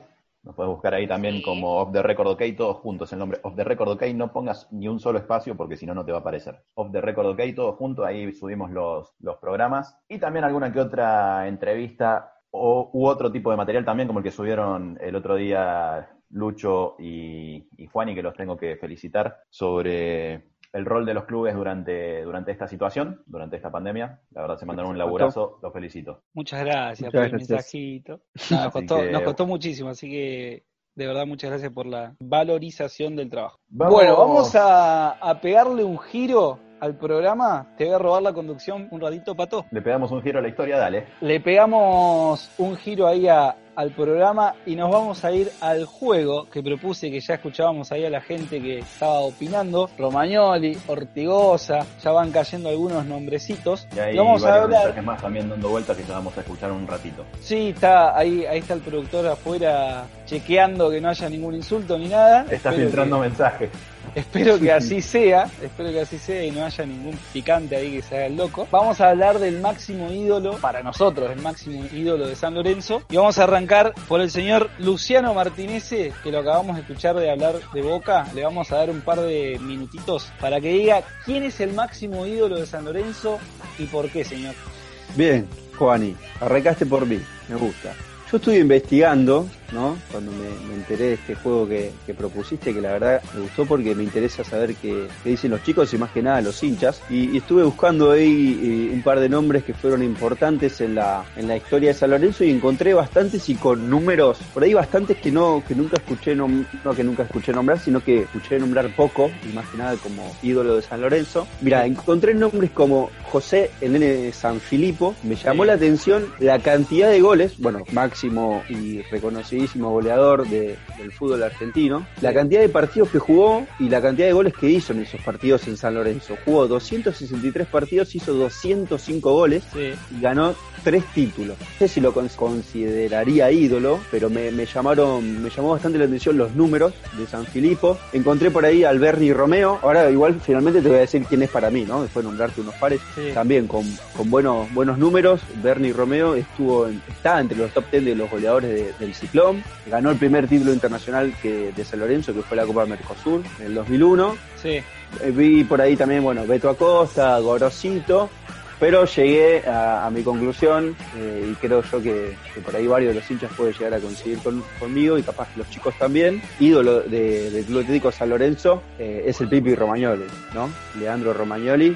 Nos puedes buscar ahí también como Off the Record OK, todos juntos. El nombre Off the Record OK, no pongas ni un solo espacio porque si no, no te va a aparecer. Off the Record OK, todos juntos, ahí subimos los, los programas. Y también alguna que otra entrevista o, u otro tipo de material también, como el que subieron el otro día Lucho y, y Juani, que los tengo que felicitar, sobre el rol de los clubes durante, durante esta situación, durante esta pandemia. La verdad se mandaron un laburazo, los felicito. Muchas gracias Muchas por el gracias. mensajito. No, nos, costó, que- nos costó muchísimo, así que de verdad muchas gracias por la valorización del trabajo. Vamos- Bueno, vamos a, a pegarle un giro al programa. Te voy a robar la conducción un ratito, Pato. Le pegamos un giro a la historia, dale. Le pegamos un giro ahí a- al programa y nos vamos a ir al juego que propuse, que ya escuchábamos ahí a la gente que estaba opinando. Romagnoli, Ortigosa, ya van cayendo algunos nombrecitos. Y ahí Y vamos a hablar mensajes más también dando vueltas que ya vamos a escuchar un ratito. Sí, está ahí, ahí está el productor afuera chequeando que no haya ningún insulto ni nada. Está Espero filtrando que- mensajes. Espero que así sea, espero que así sea y no haya ningún picante ahí que se haga el loco. Vamos a hablar del máximo ídolo, para nosotros, el máximo ídolo de San Lorenzo. Y vamos a arrancar por el señor Luciano Martinese, que lo acabamos de escuchar de hablar de Boca. Le vamos a dar un par de minutitos para que diga quién es el máximo ídolo de San Lorenzo y por qué, señor. Bien, Juani, arrancaste por mí, me gusta. Yo estuve investigando, ¿no? Cuando me, enteré de este juego que, propusiste, que la verdad me gustó porque me interesa saber qué, dicen los chicos y más que nada los hinchas. Y, estuve buscando ahí eh, un par de nombres que fueron importantes en la, en la historia de San Lorenzo y encontré bastantes y con números, por ahí bastantes que no, que nunca escuché nom- no que nunca escuché nombrar, sino que escuché nombrar poco, y más que nada como ídolo de San Lorenzo. Mira, encontré nombres como José el nene San Filipo, me llamó Sí. la atención la cantidad de goles, bueno, máximo y reconocidísimo goleador de- del fútbol argentino, la cantidad de partidos que jugó y la cantidad de goles que hizo en esos partidos en San Lorenzo. Jugó 263 partidos, hizo 205 goles Sí. y ganó tres títulos. No sé si lo cons- consideraría ídolo, pero me, me llamaron, me llamó bastante la atención los números de San Filipo. Encontré por ahí al Bernie Romeo. Ahora igual finalmente te voy a decir quién es para mí, ¿no? Después de nombrarte unos pares. Sí. También con, con buenos, buenos números. Bernie Romeo estuvo en- está entre los top 10 de los goleadores de- del Ciclón. Ganó el primer título internacional que, de San Lorenzo, que fue la Copa Mercosur en el 2001. Sí. Eh, Vi por ahí también, bueno, Beto Acosta, Gorosito, pero llegué a, a mi conclusión eh, y creo yo que, que por ahí varios de los hinchas pueden llegar a coincidir con- conmigo y capaz los chicos también. Ídolo de- del Club Atlético San Lorenzo eh, es el Pipi Romagnoli, ¿no? Leandro Romagnoli,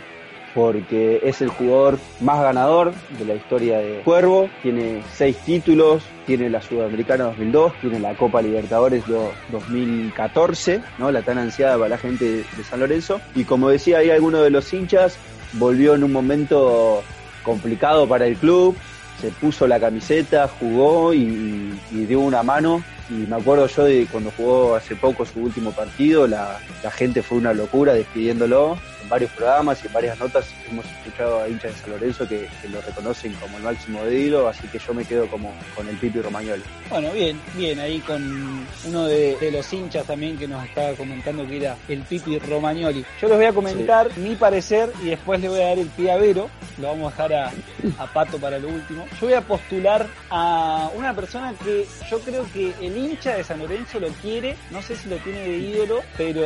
porque es el jugador más ganador de la historia de Cuervo, tiene seis títulos, tiene la Sudamericana 2002, tiene la Copa Libertadores do- 2014, ¿no? La tan ansiada para la gente de, San Lorenzo. Y como decía ahí alguno de los hinchas, volvió en un momento complicado para el club, se puso la camiseta, jugó y- y dio una mano. Y me acuerdo yo de cuando jugó hace poco su último partido, la, la gente fue una locura despidiéndolo. En varios programas y en varias notas hemos escuchado a hinchas de San Lorenzo que, que lo reconocen como el máximo de ídolo, así que yo me quedo como con el Pipi Romagnoli. Bueno, bien, bien, ahí con uno de, de los hinchas también que nos estaba comentando que era el Pipi Romagnoli. Yo les voy a comentar mi parecer y después le voy a dar el pie a Vero, lo vamos a dejar a, a Pato para lo último. Yo voy a postular a una persona que yo creo que el el hincha de San Lorenzo lo quiere, no sé si lo tiene de ídolo, pero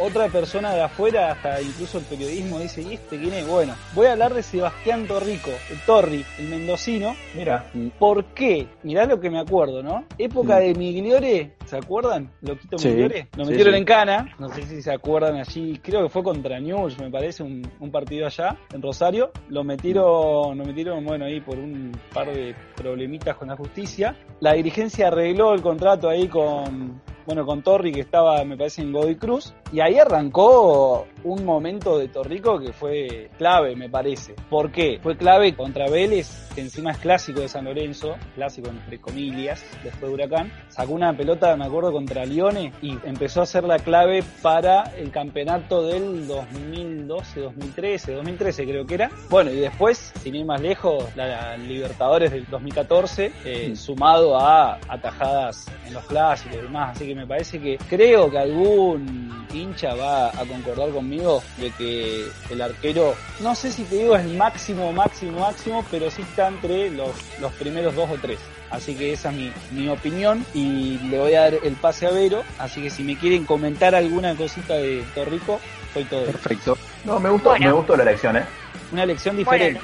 otra persona de afuera, hasta incluso el periodismo dice, ¿y este quién es? Bueno, voy a hablar de Sebastián Torrico, el Torri, el mendocino. Mira, ¿Por qué? Mirá lo que me acuerdo, ¿no? Época de Migliore, ¿se acuerdan? Loquito Sí. Migliore. Lo Sí, metieron sí. en cana, no sé si se acuerdan allí, creo que fue contra News, me parece, un, un partido allá, en Rosario. Lo metieron, lo metieron, bueno, ahí por un par de problemitas con la justicia. La dirigencia arregló el contrato ahí con, bueno, con Torri que estaba, me parece, en Godoy Cruz. Y ahí arrancó un momento de Torrico que fue clave, me parece. ¿Por qué? Fue clave contra Vélez, que encima es clásico de San Lorenzo, clásico entre comillas, después de Huracán. Sacó una pelota, me acuerdo, contra Lione y empezó a ser la clave para el campeonato del 2012, 2013, 2013 creo que era. Bueno, y después, sin ir más lejos, la, la Libertadores del 2014, eh, sumado a atajadas en los clásicos y demás. Así que me parece que creo que algún hincha va a concordar conmigo de que el arquero, no sé si te digo es el máximo, máximo, máximo, pero sí está entre los, los primeros dos o tres. Así que esa es mi, mi opinión y le voy a dar el pase a Vero. Así que si me quieren comentar alguna cosita de Torrico, soy todo. Perfecto. no, me gustó, Bueno. me gustó la elección, ¿eh? Una elección Bueno, diferente.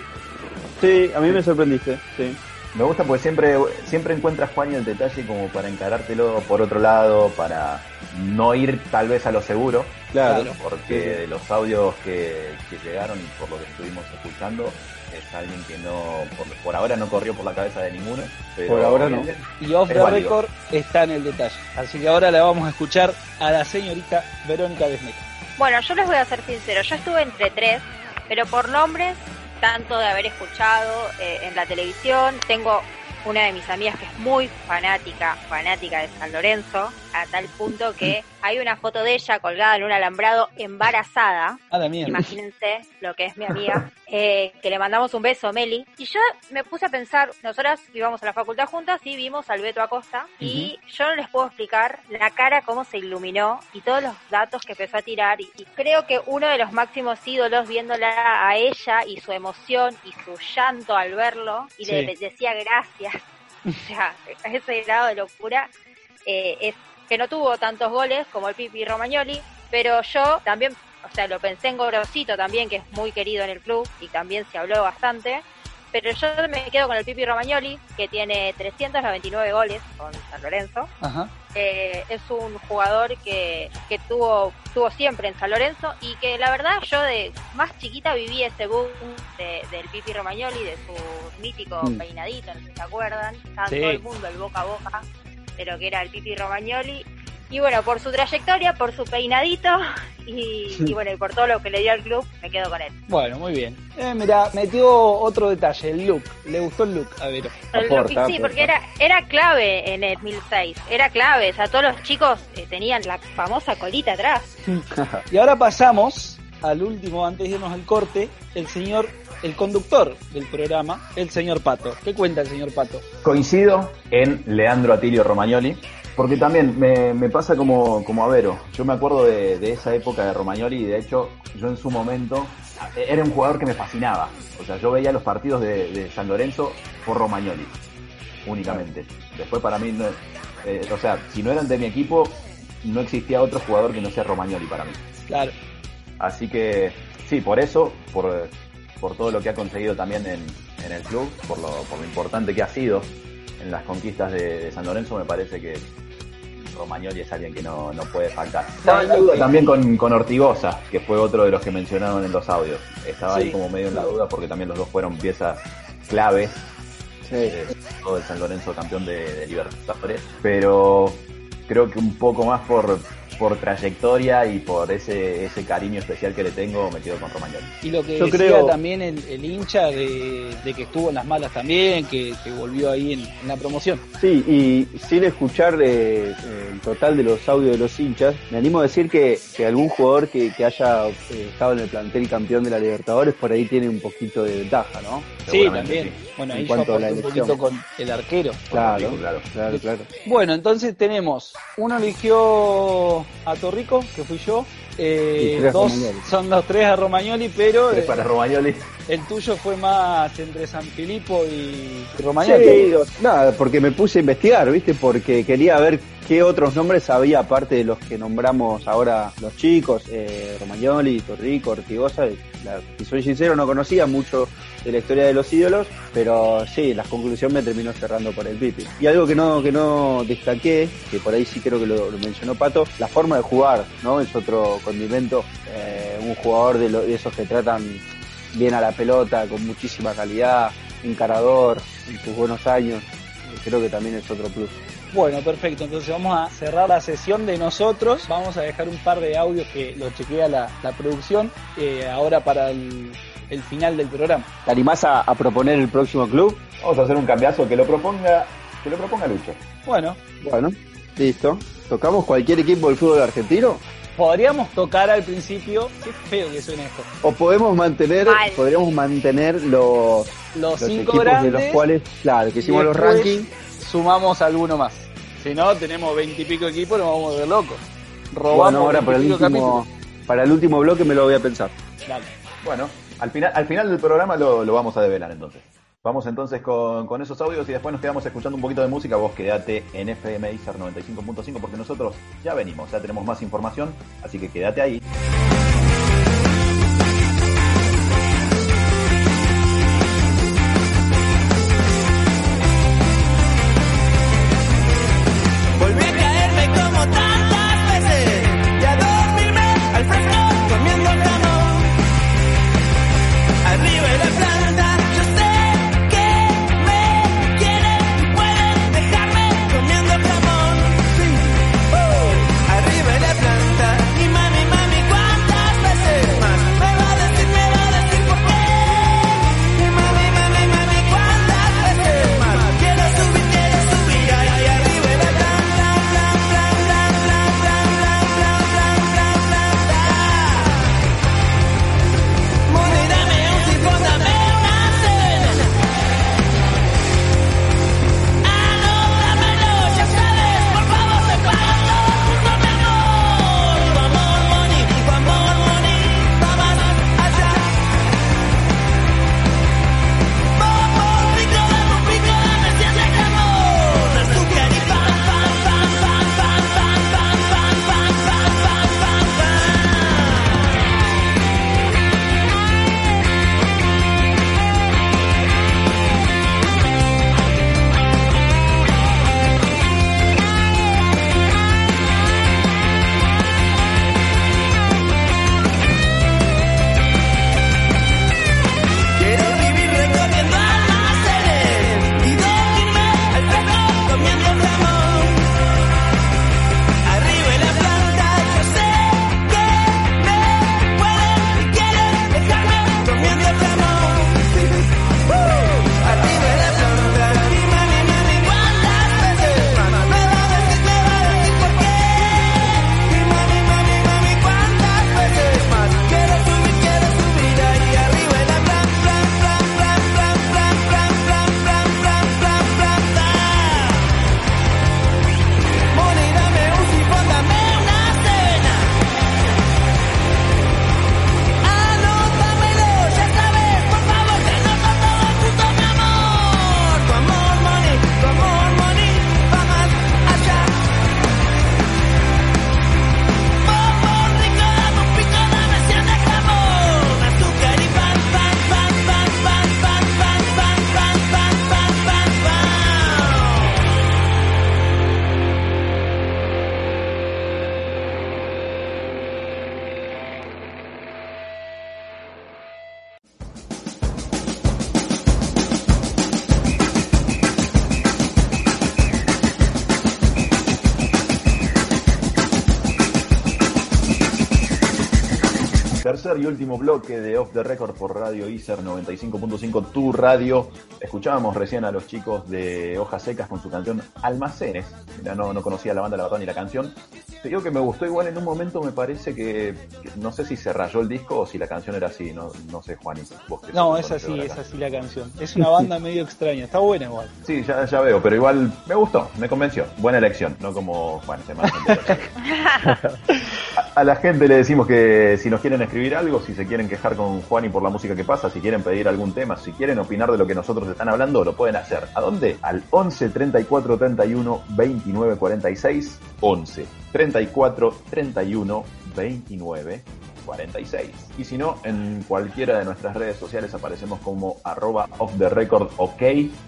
Sí, a mí me sorprendiste. Sí. Me gusta porque siempre, siempre encuentras Juan el detalle como para encarártelo por otro lado, para no ir tal vez a lo seguro, Claro. Claro. porque Sí, sí. de los audios que, que llegaron y por lo que estuvimos escuchando, es alguien que no, por, por ahora no corrió por la cabeza de ninguno. Pero Por ahora no. Y Off Es the válido. Record está en el detalle. Así que ahora la vamos a escuchar a la señorita Verónica Desmeca. Bueno, yo les voy a ser sincero, yo estuve entre tres, pero por nombres, tanto de haber escuchado eh, en la televisión, tengo una de mis amigas que es muy fanática, fanática de San Lorenzo, a tal punto que hay una foto de ella colgada en un alambrado embarazada, A la imagínense lo que es mi amiga, eh, que le mandamos un beso, Meli. Y yo me puse a pensar, nosotras íbamos a la facultad juntas y vimos al Beto Acosta y yo no les puedo explicar la cara cómo se iluminó y todos los datos que empezó a tirar y, y creo que uno de los máximos ídolos viéndola a ella y su emoción y su llanto al verlo y le decía gracias, o sea, ese grado de locura eh, es que no tuvo tantos goles como el Pipi Romagnoli, pero yo también, o sea, lo pensé en Gorosito también, que es muy querido en el club y también se habló bastante, pero yo me quedo con el Pipi Romagnoli, que tiene 399 goles con San Lorenzo. Ajá. Eh, es un jugador que, que tuvo, tuvo siempre en San Lorenzo y que la verdad yo de más chiquita viví ese boom de- del Pipi Romagnoli, de su mítico Mm. peinadito, no sé si se acuerdan, estaba Sí. todo el mundo el boca a boca de lo que era el Pipi Romagnoli. Y bueno, por su trayectoria, por su peinadito y, y bueno, y por todo lo que le dio al club, me quedo con él. Bueno, muy bien. Eh, mira, metió otro detalle, el look. Le gustó el look a Vero. Lo- Aporta, y sí, aporta. porque era, era clave en el 2006, era clave, o sea, todos los chicos eh, tenían la famosa colita atrás. Y ahora pasamos al último, antes de irnos al corte, el señor, el conductor del programa, el señor Pato. ¿Qué cuenta el señor Pato? Coincido en Leandro Atilio Romagnoli, porque también me, me pasa como, como a Vero. Yo me acuerdo de, de esa época de Romagnoli y de hecho yo en su momento era un jugador que me fascinaba. O sea, yo veía los partidos de, de San Lorenzo por Romagnoli, únicamente. Después para mí, no- eh, o sea, si no eran de mi equipo, no existía otro jugador que no sea Romagnoli para mí. Claro. Así que sí, por eso, por, por todo lo que ha conseguido también en, en el club, por lo, por lo importante que ha sido en las conquistas de, de San Lorenzo, me parece que Romagnoli es alguien que no, no puede faltar. Estaba en la duda también con, con Ortigosa, que fue otro de los que mencionaron en los audios. Estaba Sí. ahí como medio en la duda porque también los dos fueron piezas claves Sí. eh, todo el San Lorenzo campeón de, de Libertadores, pero creo que un poco más por, por trayectoria y por ese, ese cariño especial que le tengo, me quedo con Romagnoli. Y lo que Yo decía creo- también el, el hincha de, de que estuvo en las malas también, que, que volvió ahí en, en la promoción. Sí, y sin escuchar eh, el total de los audios de los hinchas, me animo a decir que, que algún jugador que, que haya eh, estado en el plantel campeón de la Libertadores por ahí tiene un poquito de ventaja, ¿no? Sí, también. sí. Bueno, En ahí yo cuanto a la un elección. poquito con el arquero. Claro. claro, claro. Bueno, entonces tenemos, uno eligió a Torrico, que fui yo, eh, dos son los tres a Romagnoli, pero Tres eh, para Romagnoli. El tuyo fue más entre San Filipo y Romagnoli. Nada, porque me puse a investigar, ¿viste? Porque quería ver qué otros nombres había aparte de los que nombramos ahora los chicos, eh, Romagnoli, Torrico, Ortigosa. La, si soy sincero, no conocía mucho de la historia de los ídolos, pero sí, la conclusión me terminó cerrando por el Pipi. Y algo que no, que no destaqué, que por ahí sí creo que lo, lo mencionó Pato, la forma de jugar, ¿no? Es otro condimento, eh, un jugador de, lo- de esos que tratan bien a la pelota, con muchísima calidad, encarador, en sus buenos años, creo que también es otro plus. Bueno, perfecto. Entonces vamos a cerrar la sesión de nosotros. Vamos a dejar un par de audios que lo chequea la, la producción eh, ahora para el, el final del programa. ¿Te animás a, a proponer el próximo club? Vamos a hacer un cambiazo que lo proponga, que lo proponga Lucho. Bueno, Bueno, listo. ¿Tocamos cualquier equipo del fútbol argentino? Podríamos tocar al principio. Qué feo que suena esto. ¿O podemos mantener, Mal. podríamos mantener los, Los, los cinco equipos grandes. de los cuales, claro, que hicimos los rankings? Sumamos alguno más. Si no, tenemos veintipico equipos, nos vamos a ver locos. Robamos Bueno, ahora para el 20 y pico último, para el último bloque me lo voy a pensar. Dale. Bueno, al final, al final del programa lo, lo vamos a develar entonces. Vamos entonces con, esos audios y después nos quedamos escuchando un poquito de música. Vos quedate en FM Isar 95.5 porque nosotros ya venimos, ya tenemos más información, así que quédate ahí. Y último bloque de Off the Record por Radio ICER 95.5, tu radio. Escuchábamos recién a los chicos de Hojas Secas con su canción Almacenes. Mira, no, no conocía la banda, la verdad, ni la canción. Te digo que me gustó igual en un momento, me parece que, que no sé si se rayó el disco o si la canción era así, no, no sé, Juan. Vos que No, es así, es así la canción. Es una banda medio extraña, está buena igual. Sí, ya, ya veo, pero igual me gustó, me convenció. Buena elección, no como Juan, hace a, a la gente le decimos que si nos quieren escribir algo, si se quieren quejar con Juan y por la música que pasa, si quieren pedir algún tema, si quieren opinar de lo que nosotros están hablando, lo pueden hacer. ¿A dónde? Al 11 34 31 29 46 11 34 31 29 46. Y si no, en cualquiera de nuestras redes sociales aparecemos como arroba off the record ok.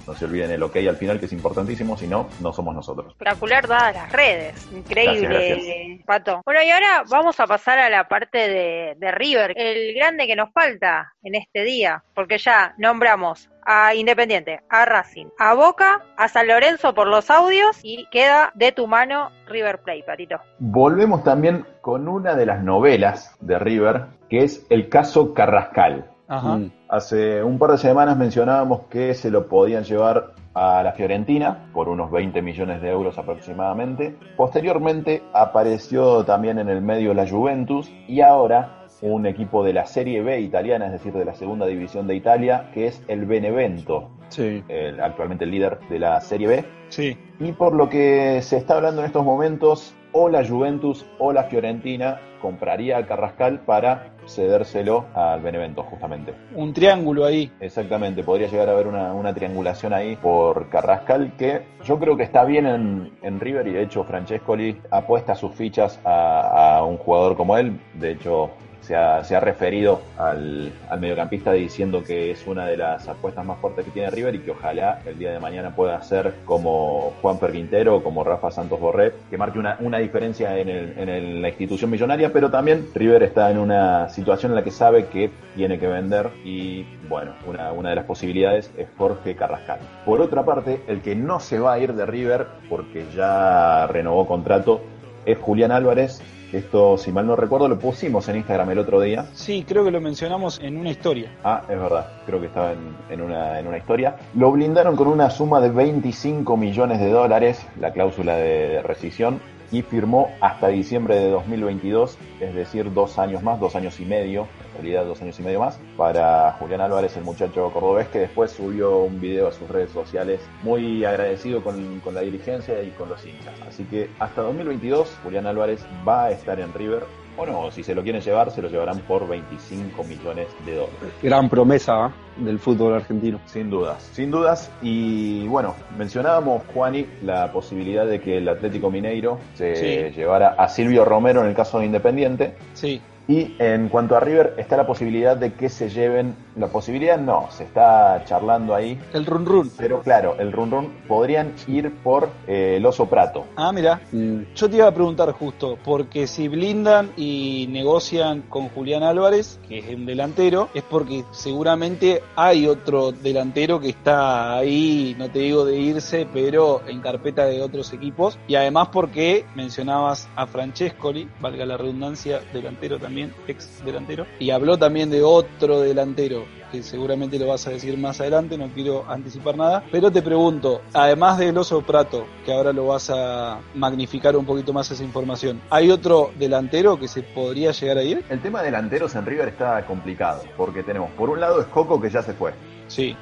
No se olviden el ok al final que es importantísimo, si no, no somos nosotros. Espectacular dadas las redes. Increíble, Gracias, Pato. Bueno, y ahora vamos a pasar a la parte de, de River, el grande que nos falta en este día, porque ya nombramos a Independiente, a Racing, a Boca, a San Lorenzo por los audios y queda de tu mano River Plate, Patito. Volvemos también con una de las novelas de River, que es el caso Carrascal. Ajá. Mm. Hace un par de semanas mencionábamos que se lo podían llevar a la Fiorentina por unos 20 millones de euros aproximadamente. Posteriormente apareció también en el medio la Juventus y ahora un equipo de la Serie B italiana, es decir, de la segunda división de Italia, que es el Benevento, Sí. el- actualmente el líder de la Serie B. Sí. Y por lo que se está hablando en estos momentos, o la Juventus o la Fiorentina compraría a Carrascal para cedérselo al Benevento, justamente. Un triángulo ahí. Exactamente, podría llegar a haber una, una triangulación ahí por Carrascal, que yo creo que está bien en, en River y de hecho Francescoli apuesta sus fichas a, a un jugador como él. De hecho, se ha, se ha referido al, al mediocampista diciendo que es una de las apuestas más fuertes que tiene River y que ojalá el día de mañana pueda ser como Juan Quintero o como Rafa Santos Borré, que marque una, una diferencia en, el- en la institución millonaria, pero también River está en una situación en la que sabe que tiene que vender y bueno, una, una de las posibilidades es Jorge Carrascal. Por otra parte, el que no se va a ir de River porque ya renovó contrato es Julián Álvarez. Esto, si mal no recuerdo, lo pusimos en Instagram el otro día. Sí, creo que lo mencionamos en una historia. Ah, es verdad, creo que estaba en, en una, en una historia. Lo blindaron con una suma de 25 millones de dólares, la cláusula de, de rescisión, y firmó hasta diciembre de 2022, es decir, dos años más, dos años y medio, en realidad dos años y medio más, para Julián Álvarez, el muchacho cordobés, que después subió un video a sus redes sociales muy agradecido con, con la dirigencia y con los hinchas. Así que hasta 2022, Julián Álvarez va a estar en River. O no, si se lo quieren llevar, se lo llevarán por 25 millones de dólares. Gran promesa ¿eh? del fútbol argentino. Sin dudas, sin dudas. Y bueno, mencionábamos, Juani, la posibilidad de que el Atlético Mineiro se Sí. llevara a Silvio Romero en el caso de Independiente. Sí. Y en cuanto a River, está la posibilidad de que se lleven. La posibilidad no, se está charlando ahí. El run run. Pero claro, el run run podrían ir por eh, el oso prato. Ah, mira. Mm. Yo te iba a preguntar justo, porque si blindan y negocian con Julián Álvarez, que es el delantero, es porque seguramente hay otro delantero que está ahí, no te digo de irse, pero en carpeta de otros equipos. Y además porque mencionabas a Francescoli, valga la redundancia, delantero también, ex delantero, y habló también de otro delantero que seguramente lo vas a decir más adelante, no quiero anticipar nada, pero te pregunto, además del oso Prato, que ahora lo vas a magnificar un poquito más esa información, ¿hay otro delantero que se podría llegar a ir? El tema de delanteros en River está complicado, porque tenemos por un lado es Coco que ya se fue. Sí.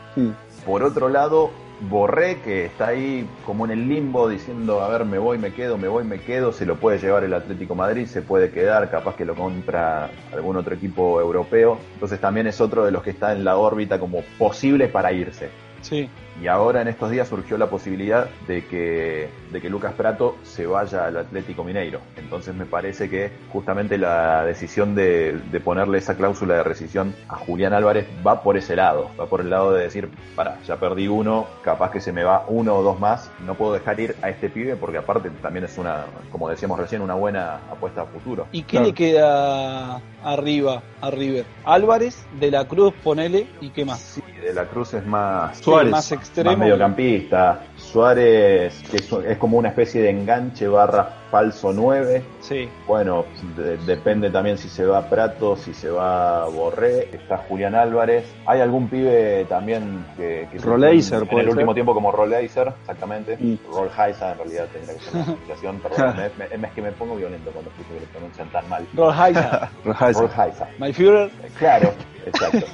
Por otro lado, Borré, que está ahí como en el limbo diciendo, a ver, me voy, me quedo, me voy, me quedo, se lo puede llevar el Atlético Madrid, se puede quedar, capaz que lo compra algún otro equipo europeo. Entonces también es otro de los que está en la órbita como posible para irse. sí. Y ahora en estos días surgió la posibilidad de que, de que Lucas Prato se vaya al Atlético Mineiro. Entonces me parece que justamente la decisión de, de ponerle esa cláusula de rescisión a Julián Álvarez va por ese lado. Va por el lado de decir, para, ya perdí uno, capaz que se me va uno o dos más. No puedo dejar ir a este pibe porque aparte también es una, como decíamos recién, una buena apuesta a futuro. ¿Y qué Claro. le queda arriba a River? Álvarez, De la Cruz, ponele, ¿y qué más? Sí, de la Cruz es más Suárez. más extremo. más mediocampista. Suárez, que es, es como una especie de enganche barra falso 9. Sí. Bueno, de- depende también si se va Prato, si se va Borré, está Julián Álvarez. Hay algún pibe también que... que Roleiser, En puede el último tiempo como Roleiser, exactamente. Mm. Rolheiser en realidad tendría que ser la pronunciación, perdón, me- me- es que me pongo violento cuando escucho que lo pronuncian tan mal. Rolheiser, Rojas. Rolheiser. My Führer. Claro, exacto.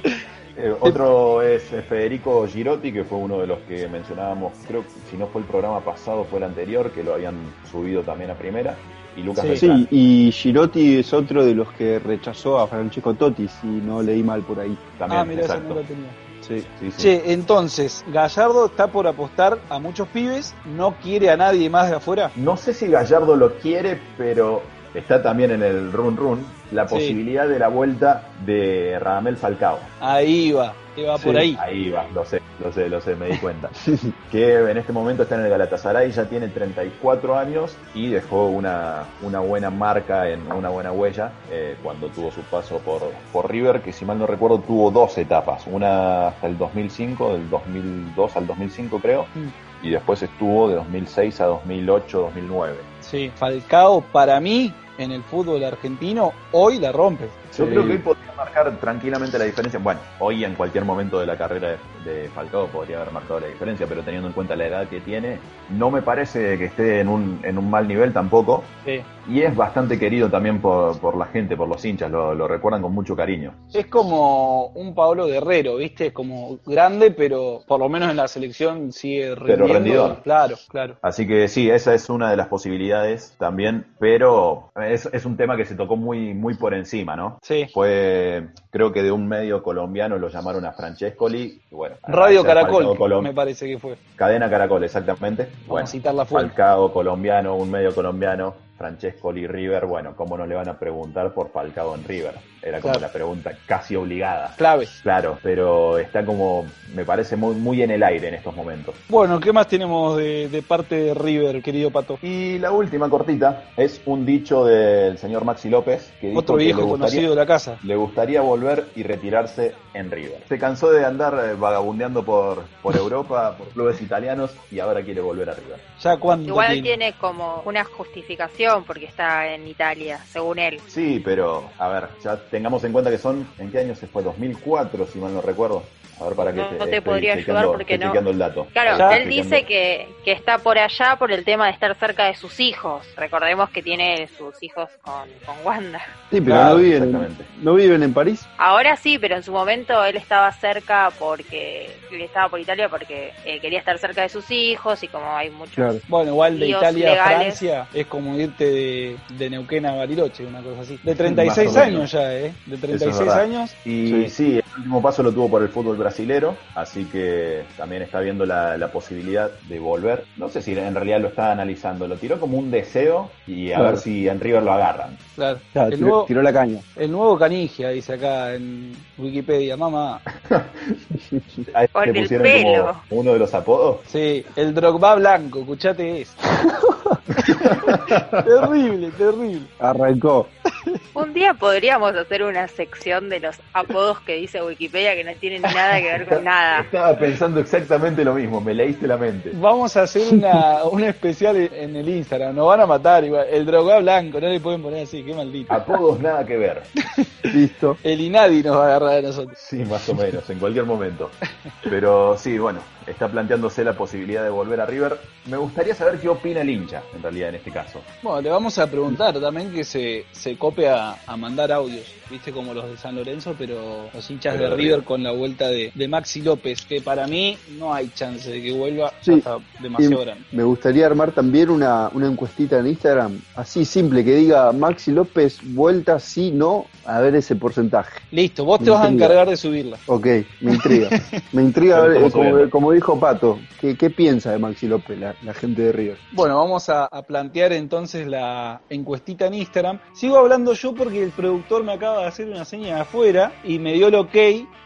Eh, otro es eh, Federico Girotti, que fue uno de los que mencionábamos, creo que si no fue el programa pasado, fue el anterior, que lo habían subido también a primera. Y Lucas Sí. Sí, y Girotti es otro de los que rechazó a Francesco Totti, si no leí mal por ahí. también, ah, mira, eso exacto. no lo tenía. Sí. Sí, sí. Che, entonces, Gallardo está por apostar a muchos pibes, no quiere a nadie más de afuera. No sé si Gallardo lo quiere, pero está también en el run run la Sí. posibilidad de la vuelta de Radamel Falcao. Ahí va, va por ahí. Ahí va, lo sé, lo sé, lo sé, me di cuenta. que en este momento está en el Galatasaray, ya tiene 34 años y dejó una, una buena marca, en una buena huella eh, cuando tuvo su paso por, por River, que si mal no recuerdo tuvo dos etapas, una hasta el 2005, del 2002 al 2005 creo, Mm. y después estuvo de 2006 a 2008, 2009. Sí, Falcao para mí en el fútbol argentino hoy la rompe. Yo Sí. creo que hoy podría marcar tranquilamente la diferencia. Bueno, hoy en cualquier momento de la carrera de, de Falcao podría haber marcado la diferencia, pero teniendo en cuenta la edad que tiene, no me parece que esté en un, en un mal nivel tampoco. Sí. Y es bastante querido también por, por la gente, por los hinchas, lo, lo recuerdan con mucho cariño. Es como un Pablo Guerrero, ¿viste? Es como grande, pero por lo menos en la selección sigue Pero rindiendo. rendidor. Claro, claro. Así que sí, esa es una de las posibilidades también, pero es, es un tema que se tocó muy, muy por encima, ¿no? Sí. Fue, creo que de un medio colombiano lo llamaron a Francescoli. y bueno, Radio Caracol, Colom- me parece que fue. Cadena Caracol, exactamente. Vamos a citar la fuente. Falcao colombiano, un medio colombiano, Francescoli River. Bueno, ¿cómo no le van a preguntar por Falcao en River? Era como Claro. la pregunta casi obligada. Clave. Claro, pero está como, me parece muy, muy en el aire en estos momentos. Bueno, ¿qué más tenemos de, de parte de River, querido Pato? Y la última cortita es un dicho del señor Maxi López, que dijo Otro que viejo le gustaría, conocido de la casa. le gustaría volver y retirarse en River. Se cansó de andar eh, vagabundeando por, por Europa, por clubes italianos, y ahora quiere volver a River. ¿Ya cuánto Igual tiene? tiene como una justificación porque está en Italia, según él. Sí, pero a ver, ya tengamos en cuenta que son, ¿en qué año se fue? 2004, si mal no recuerdo. A ver, para que No- te, no te podría ayudar porque no. chequeando el dato. Claro, él dice que, que está por allá por el tema de estar cerca de sus hijos. Recordemos que tiene sus hijos con, con Wanda. Sí, pero Claro, no, viven, no viven en París. Ahora sí, pero en su momento él estaba cerca porque él estaba por Italia porque eh, quería estar cerca de sus hijos y como hay muchos Claro. Bueno, igual de Italia a. Francia es como irte de, de Neuquén a Bariloche, una cosa así. De 36 Más o menos. años ya, ¿eh? De Eso es 36 verdad. años. Y Sí. sí. el último paso lo tuvo por el fútbol brasilero, así que también está viendo la, la posibilidad de volver. No sé si en realidad lo está analizando, lo tiró como un deseo y a Claro. ver si en River lo agarran. Claro. Claro, el, tiró, nuevo, tiró la caña. el nuevo Canigia, dice acá en Wikipedia, mamá. A este Por le el pusieron pelo. como uno de los apodos. Sí, el Drogba blanco, escuchate esto. terrible, terrible. Arrancó. Un día podríamos hacer una sección de los apodos que dice Wikipedia que no tienen nada que ver con nada. Estaba pensando exactamente lo mismo, me leíste la mente. Vamos a hacer una, una especial en el Instagram, nos van a matar igual. El Drogba blanco, no le pueden poner así, qué maldito. Apodos nada que ver. Listo. El Inadi nos va a agarrar a nosotros. Sí, más o menos, en cualquier momento. Pero sí, bueno, está planteándose la posibilidad de volver a River. Me gustaría saber qué opina el hincha, en realidad, en este caso. Bueno, le vamos a preguntar también que se, se cope a, a mandar audios, viste como los de San Lorenzo, pero los hinchas Pero de de River River. con la vuelta de, de Maxi López, que para mí no hay chance de que vuelva, Sí. ya está demasiado grande. me gustaría armar también una, una encuestita en Instagram, así simple, que diga Maxi López, vuelta, sí, no, a ver ese porcentaje. Listo, vos te vas a encargar de subirla. Ok, me intriga. Me intriga ver, como, como dijo Pato, ¿qué, piensa de Maxi López la, la gente de River? Bueno, vamos a, a plantear entonces la encuestita en Instagram. Sigo hablando yo porque el productor me acaba de hacer una seña de afuera y me dio el ok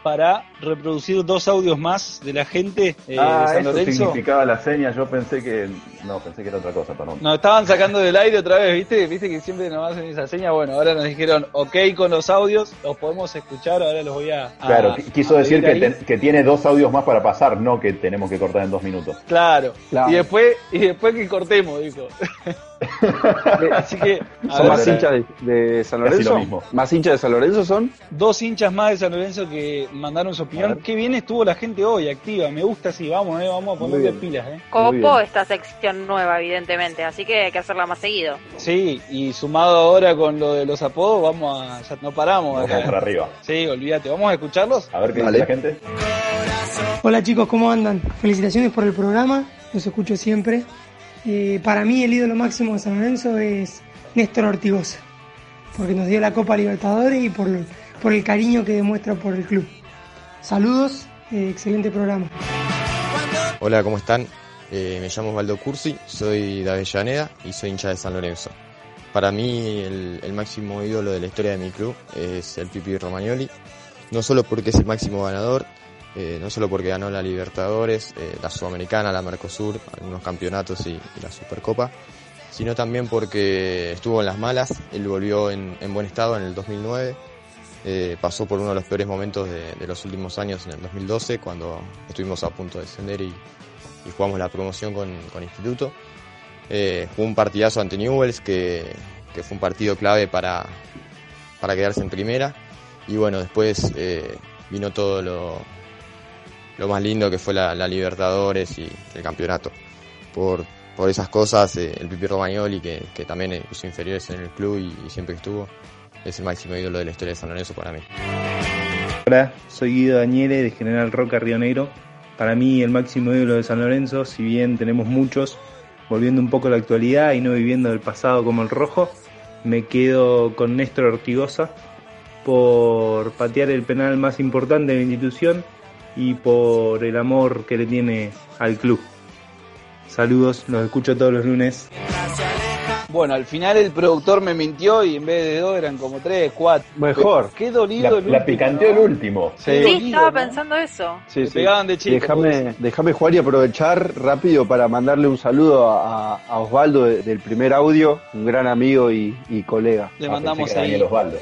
para reproducir dos audios más de la gente eh, ah, de San eso Lorenzo. significaba la seña. Yo pensé que. No, pensé que era otra cosa, perdón. Nos estaban sacando del aire otra vez, ¿viste? ¿Viste que siempre nos hacen esa seña? Bueno, ahora nos dijeron ok con los audios, los podemos escuchar, ahora los voy a... a- Claro, qui- quiso a decir que tiene dos audios más para pasar, no que tenemos que cortar en dos minutos. Claro. Claro. Y después y después que cortemos, dijo. Así que ¿Son ver, más hinchas de, de San Lorenzo? lo mismo. ¿Más hinchas de San Lorenzo son? dos hinchas más de San Lorenzo que mandaron su opinión. Qué bien estuvo la gente hoy, activa. Me gusta así, vamos, eh, vamos a ponerle pilas, eh. Copó esta sección nueva, evidentemente, así que hay que hacerla más seguido. Sí, y sumado ahora con lo de los apodos, vamos a. Ya no paramos Vamos acá. para arriba. Sí, olvídate, vamos a escucharlos. A ver qué dice la gente. Hola chicos, ¿cómo andan? Felicitaciones por el programa, los escucho siempre. Eh, para mí el ídolo máximo de San Lorenzo es Néstor Ortigosa, porque nos dio la Copa Libertadores y por, el cariño que demuestra por el club. Saludos, eh, excelente programa. Hola, ¿cómo están? Eh, me llamo Osvaldo Cursi, soy de Avellaneda y soy hincha de San Lorenzo. Para mí el, el máximo ídolo de la historia de mi club es el Pipi Romagnoli, no solo porque es el máximo ganador, eh, no solo porque ganó la Libertadores, eh, la Sudamericana, la Mercosur, algunos campeonatos y, la Supercopa, sino también porque estuvo en las malas, él volvió en, en buen estado en el 2009, eh, pasó por uno de los peores momentos de, los últimos años en el 2012, cuando estuvimos a punto de descender y, jugamos la promoción con, Instituto. Jugó un partidazo ante Newells que, fue un partido clave para, para quedarse en primera. Y bueno, después vino todo lo, lo más lindo que fue la, Libertadores y el campeonato. Por, por esas cosas, eh, el Pipi Romagnoli, que, que también hizo inferiores en el club y, y siempre estuvo, es el máximo ídolo de la historia de San Lorenzo para mí. Hola, soy Guido Daniele de General Roca Río Negro. Para mí el máximo ídolo de San Lorenzo, si bien tenemos muchos, volviendo un poco a la actualidad y no viviendo del pasado como el rojo, me quedo con Néstor Ortigosa por patear el penal más importante de la institución y por el amor que le tiene al club. Saludos, los escucho todos los lunes. Bueno, al final el productor me mintió y en vez de dos eran como tres, cuatro. Mejor. Qué dolido La, el la último, picanteó ¿no? el último. Sí, dolido, estaba ¿no? pensando eso. Sí, sí. pegaban de chico, Déjame, déjame Juan y aprovechar rápido para mandarle un saludo a, a Osvaldo de- del primer audio, un gran amigo y, y colega. Le Ah, mandamos. Daniel Osvaldo.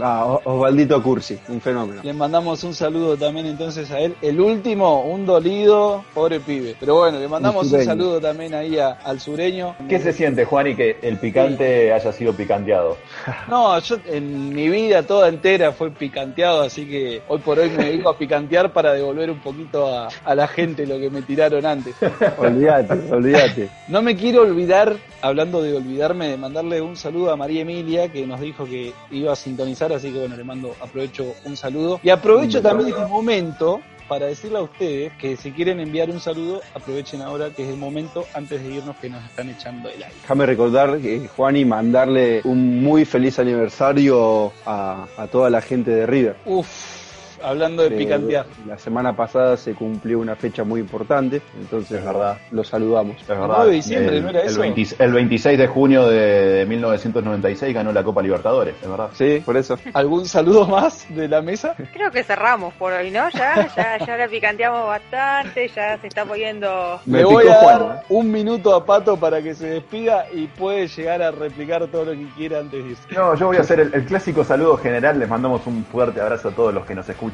A O- Osvaldito Cursi, un fenómeno. Le mandamos un saludo también entonces a él. El último, un dolido, pobre pibe. Pero bueno, le mandamos un saludo también ahí a- al sureño. ¿Qué se siente, Juan, y que el picante haya sido picanteado? No, yo en mi vida toda entera fue picanteado, así que hoy por hoy me dedico a picantear para devolver un poquito a, a la gente lo que me tiraron antes. Olvídate, olvídate. No me quiero olvidar, hablando de olvidarme, de mandarle un saludo a María Emilia, que nos dijo que iba a sintonizar, así que bueno, le mando, aprovecho un saludo. Y aprovecho también este momento para decirle a ustedes que si quieren enviar un saludo, aprovechen ahora que es el momento antes de irnos que nos están echando el aire. Déjame recordar, eh, Juan, y mandarle un muy feliz aniversario a, a toda la gente de River. Uf, hablando de picantear. La semana pasada se cumplió una fecha muy importante, entonces Es verdad. lo saludamos. Es verdad. 9 de diciembre, el, ¿no era el eso? 20 el 26 de junio de 1996 ganó la Copa Libertadores, es verdad. Sí, por eso. ¿Algún saludo más de la mesa? Creo que cerramos por hoy, ¿no? Ya, ya, ya la picanteamos bastante, ya se está poniendo... Me Le voy a Juan, dar ¿eh? un minuto a Pato para que se despida y puede llegar a replicar todo lo que quiera antes de irse. No, yo voy a hacer el, el clásico saludo general. Les mandamos un fuerte abrazo a todos los que nos escuchan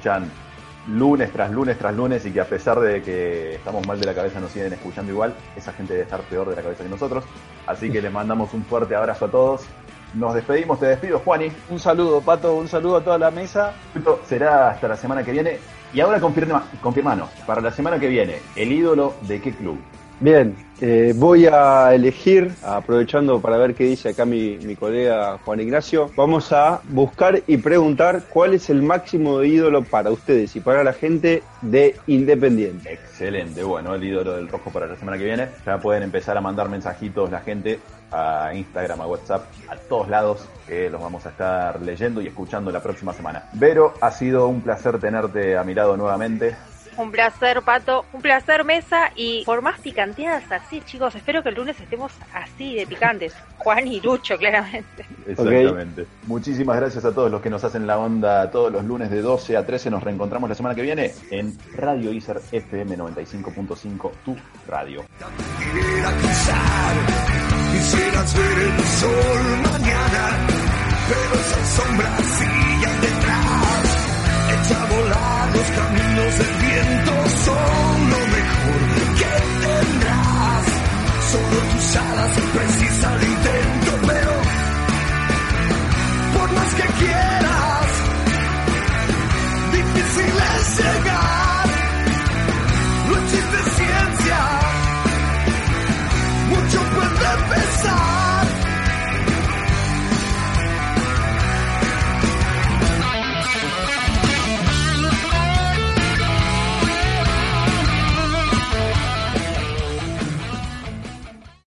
lunes tras lunes tras lunes y que a pesar de que estamos mal de la cabeza nos siguen escuchando igual. Esa gente debe estar peor de la cabeza que nosotros. Así que les mandamos un fuerte abrazo a todos. Nos despedimos, te despido, Juani. Un saludo, Pato, un saludo a toda la mesa. Será hasta la semana que viene. Y ahora confirma, confirmanos, para la semana que viene, ¿el ídolo de qué club? Bien, eh, voy a elegir, aprovechando para ver qué dice acá mi, mi colega Juan Ignacio, vamos a buscar y preguntar cuál es el máximo de ídolo para ustedes y para la gente de Independiente. Excelente, bueno, el ídolo del rojo para la semana que viene. Ya pueden empezar a mandar mensajitos la gente a Instagram, a WhatsApp, a todos lados, que los vamos a estar leyendo y escuchando la próxima semana. Vero, ha sido un placer tenerte a mi lado nuevamente. Un placer, Pato. Un placer, Mesa. Y por más picanteadas así, chicos, espero que el lunes estemos así de picantes. Juan y Lucho, claramente. Exactamente. Muchísimas gracias a todos los que nos hacen la onda todos los lunes de 12 a 13. Nos reencontramos la semana que viene en Radio Iser FM 95.5, tu radio. Quisiera cruzar, quisieras ver el sol mañana, pero esas sombras siguen detrás pasado largos caminos del viento son lo mejor que tendrás. Solo tus alas precisa el intento, pero por más que quieras, difícil es llegar.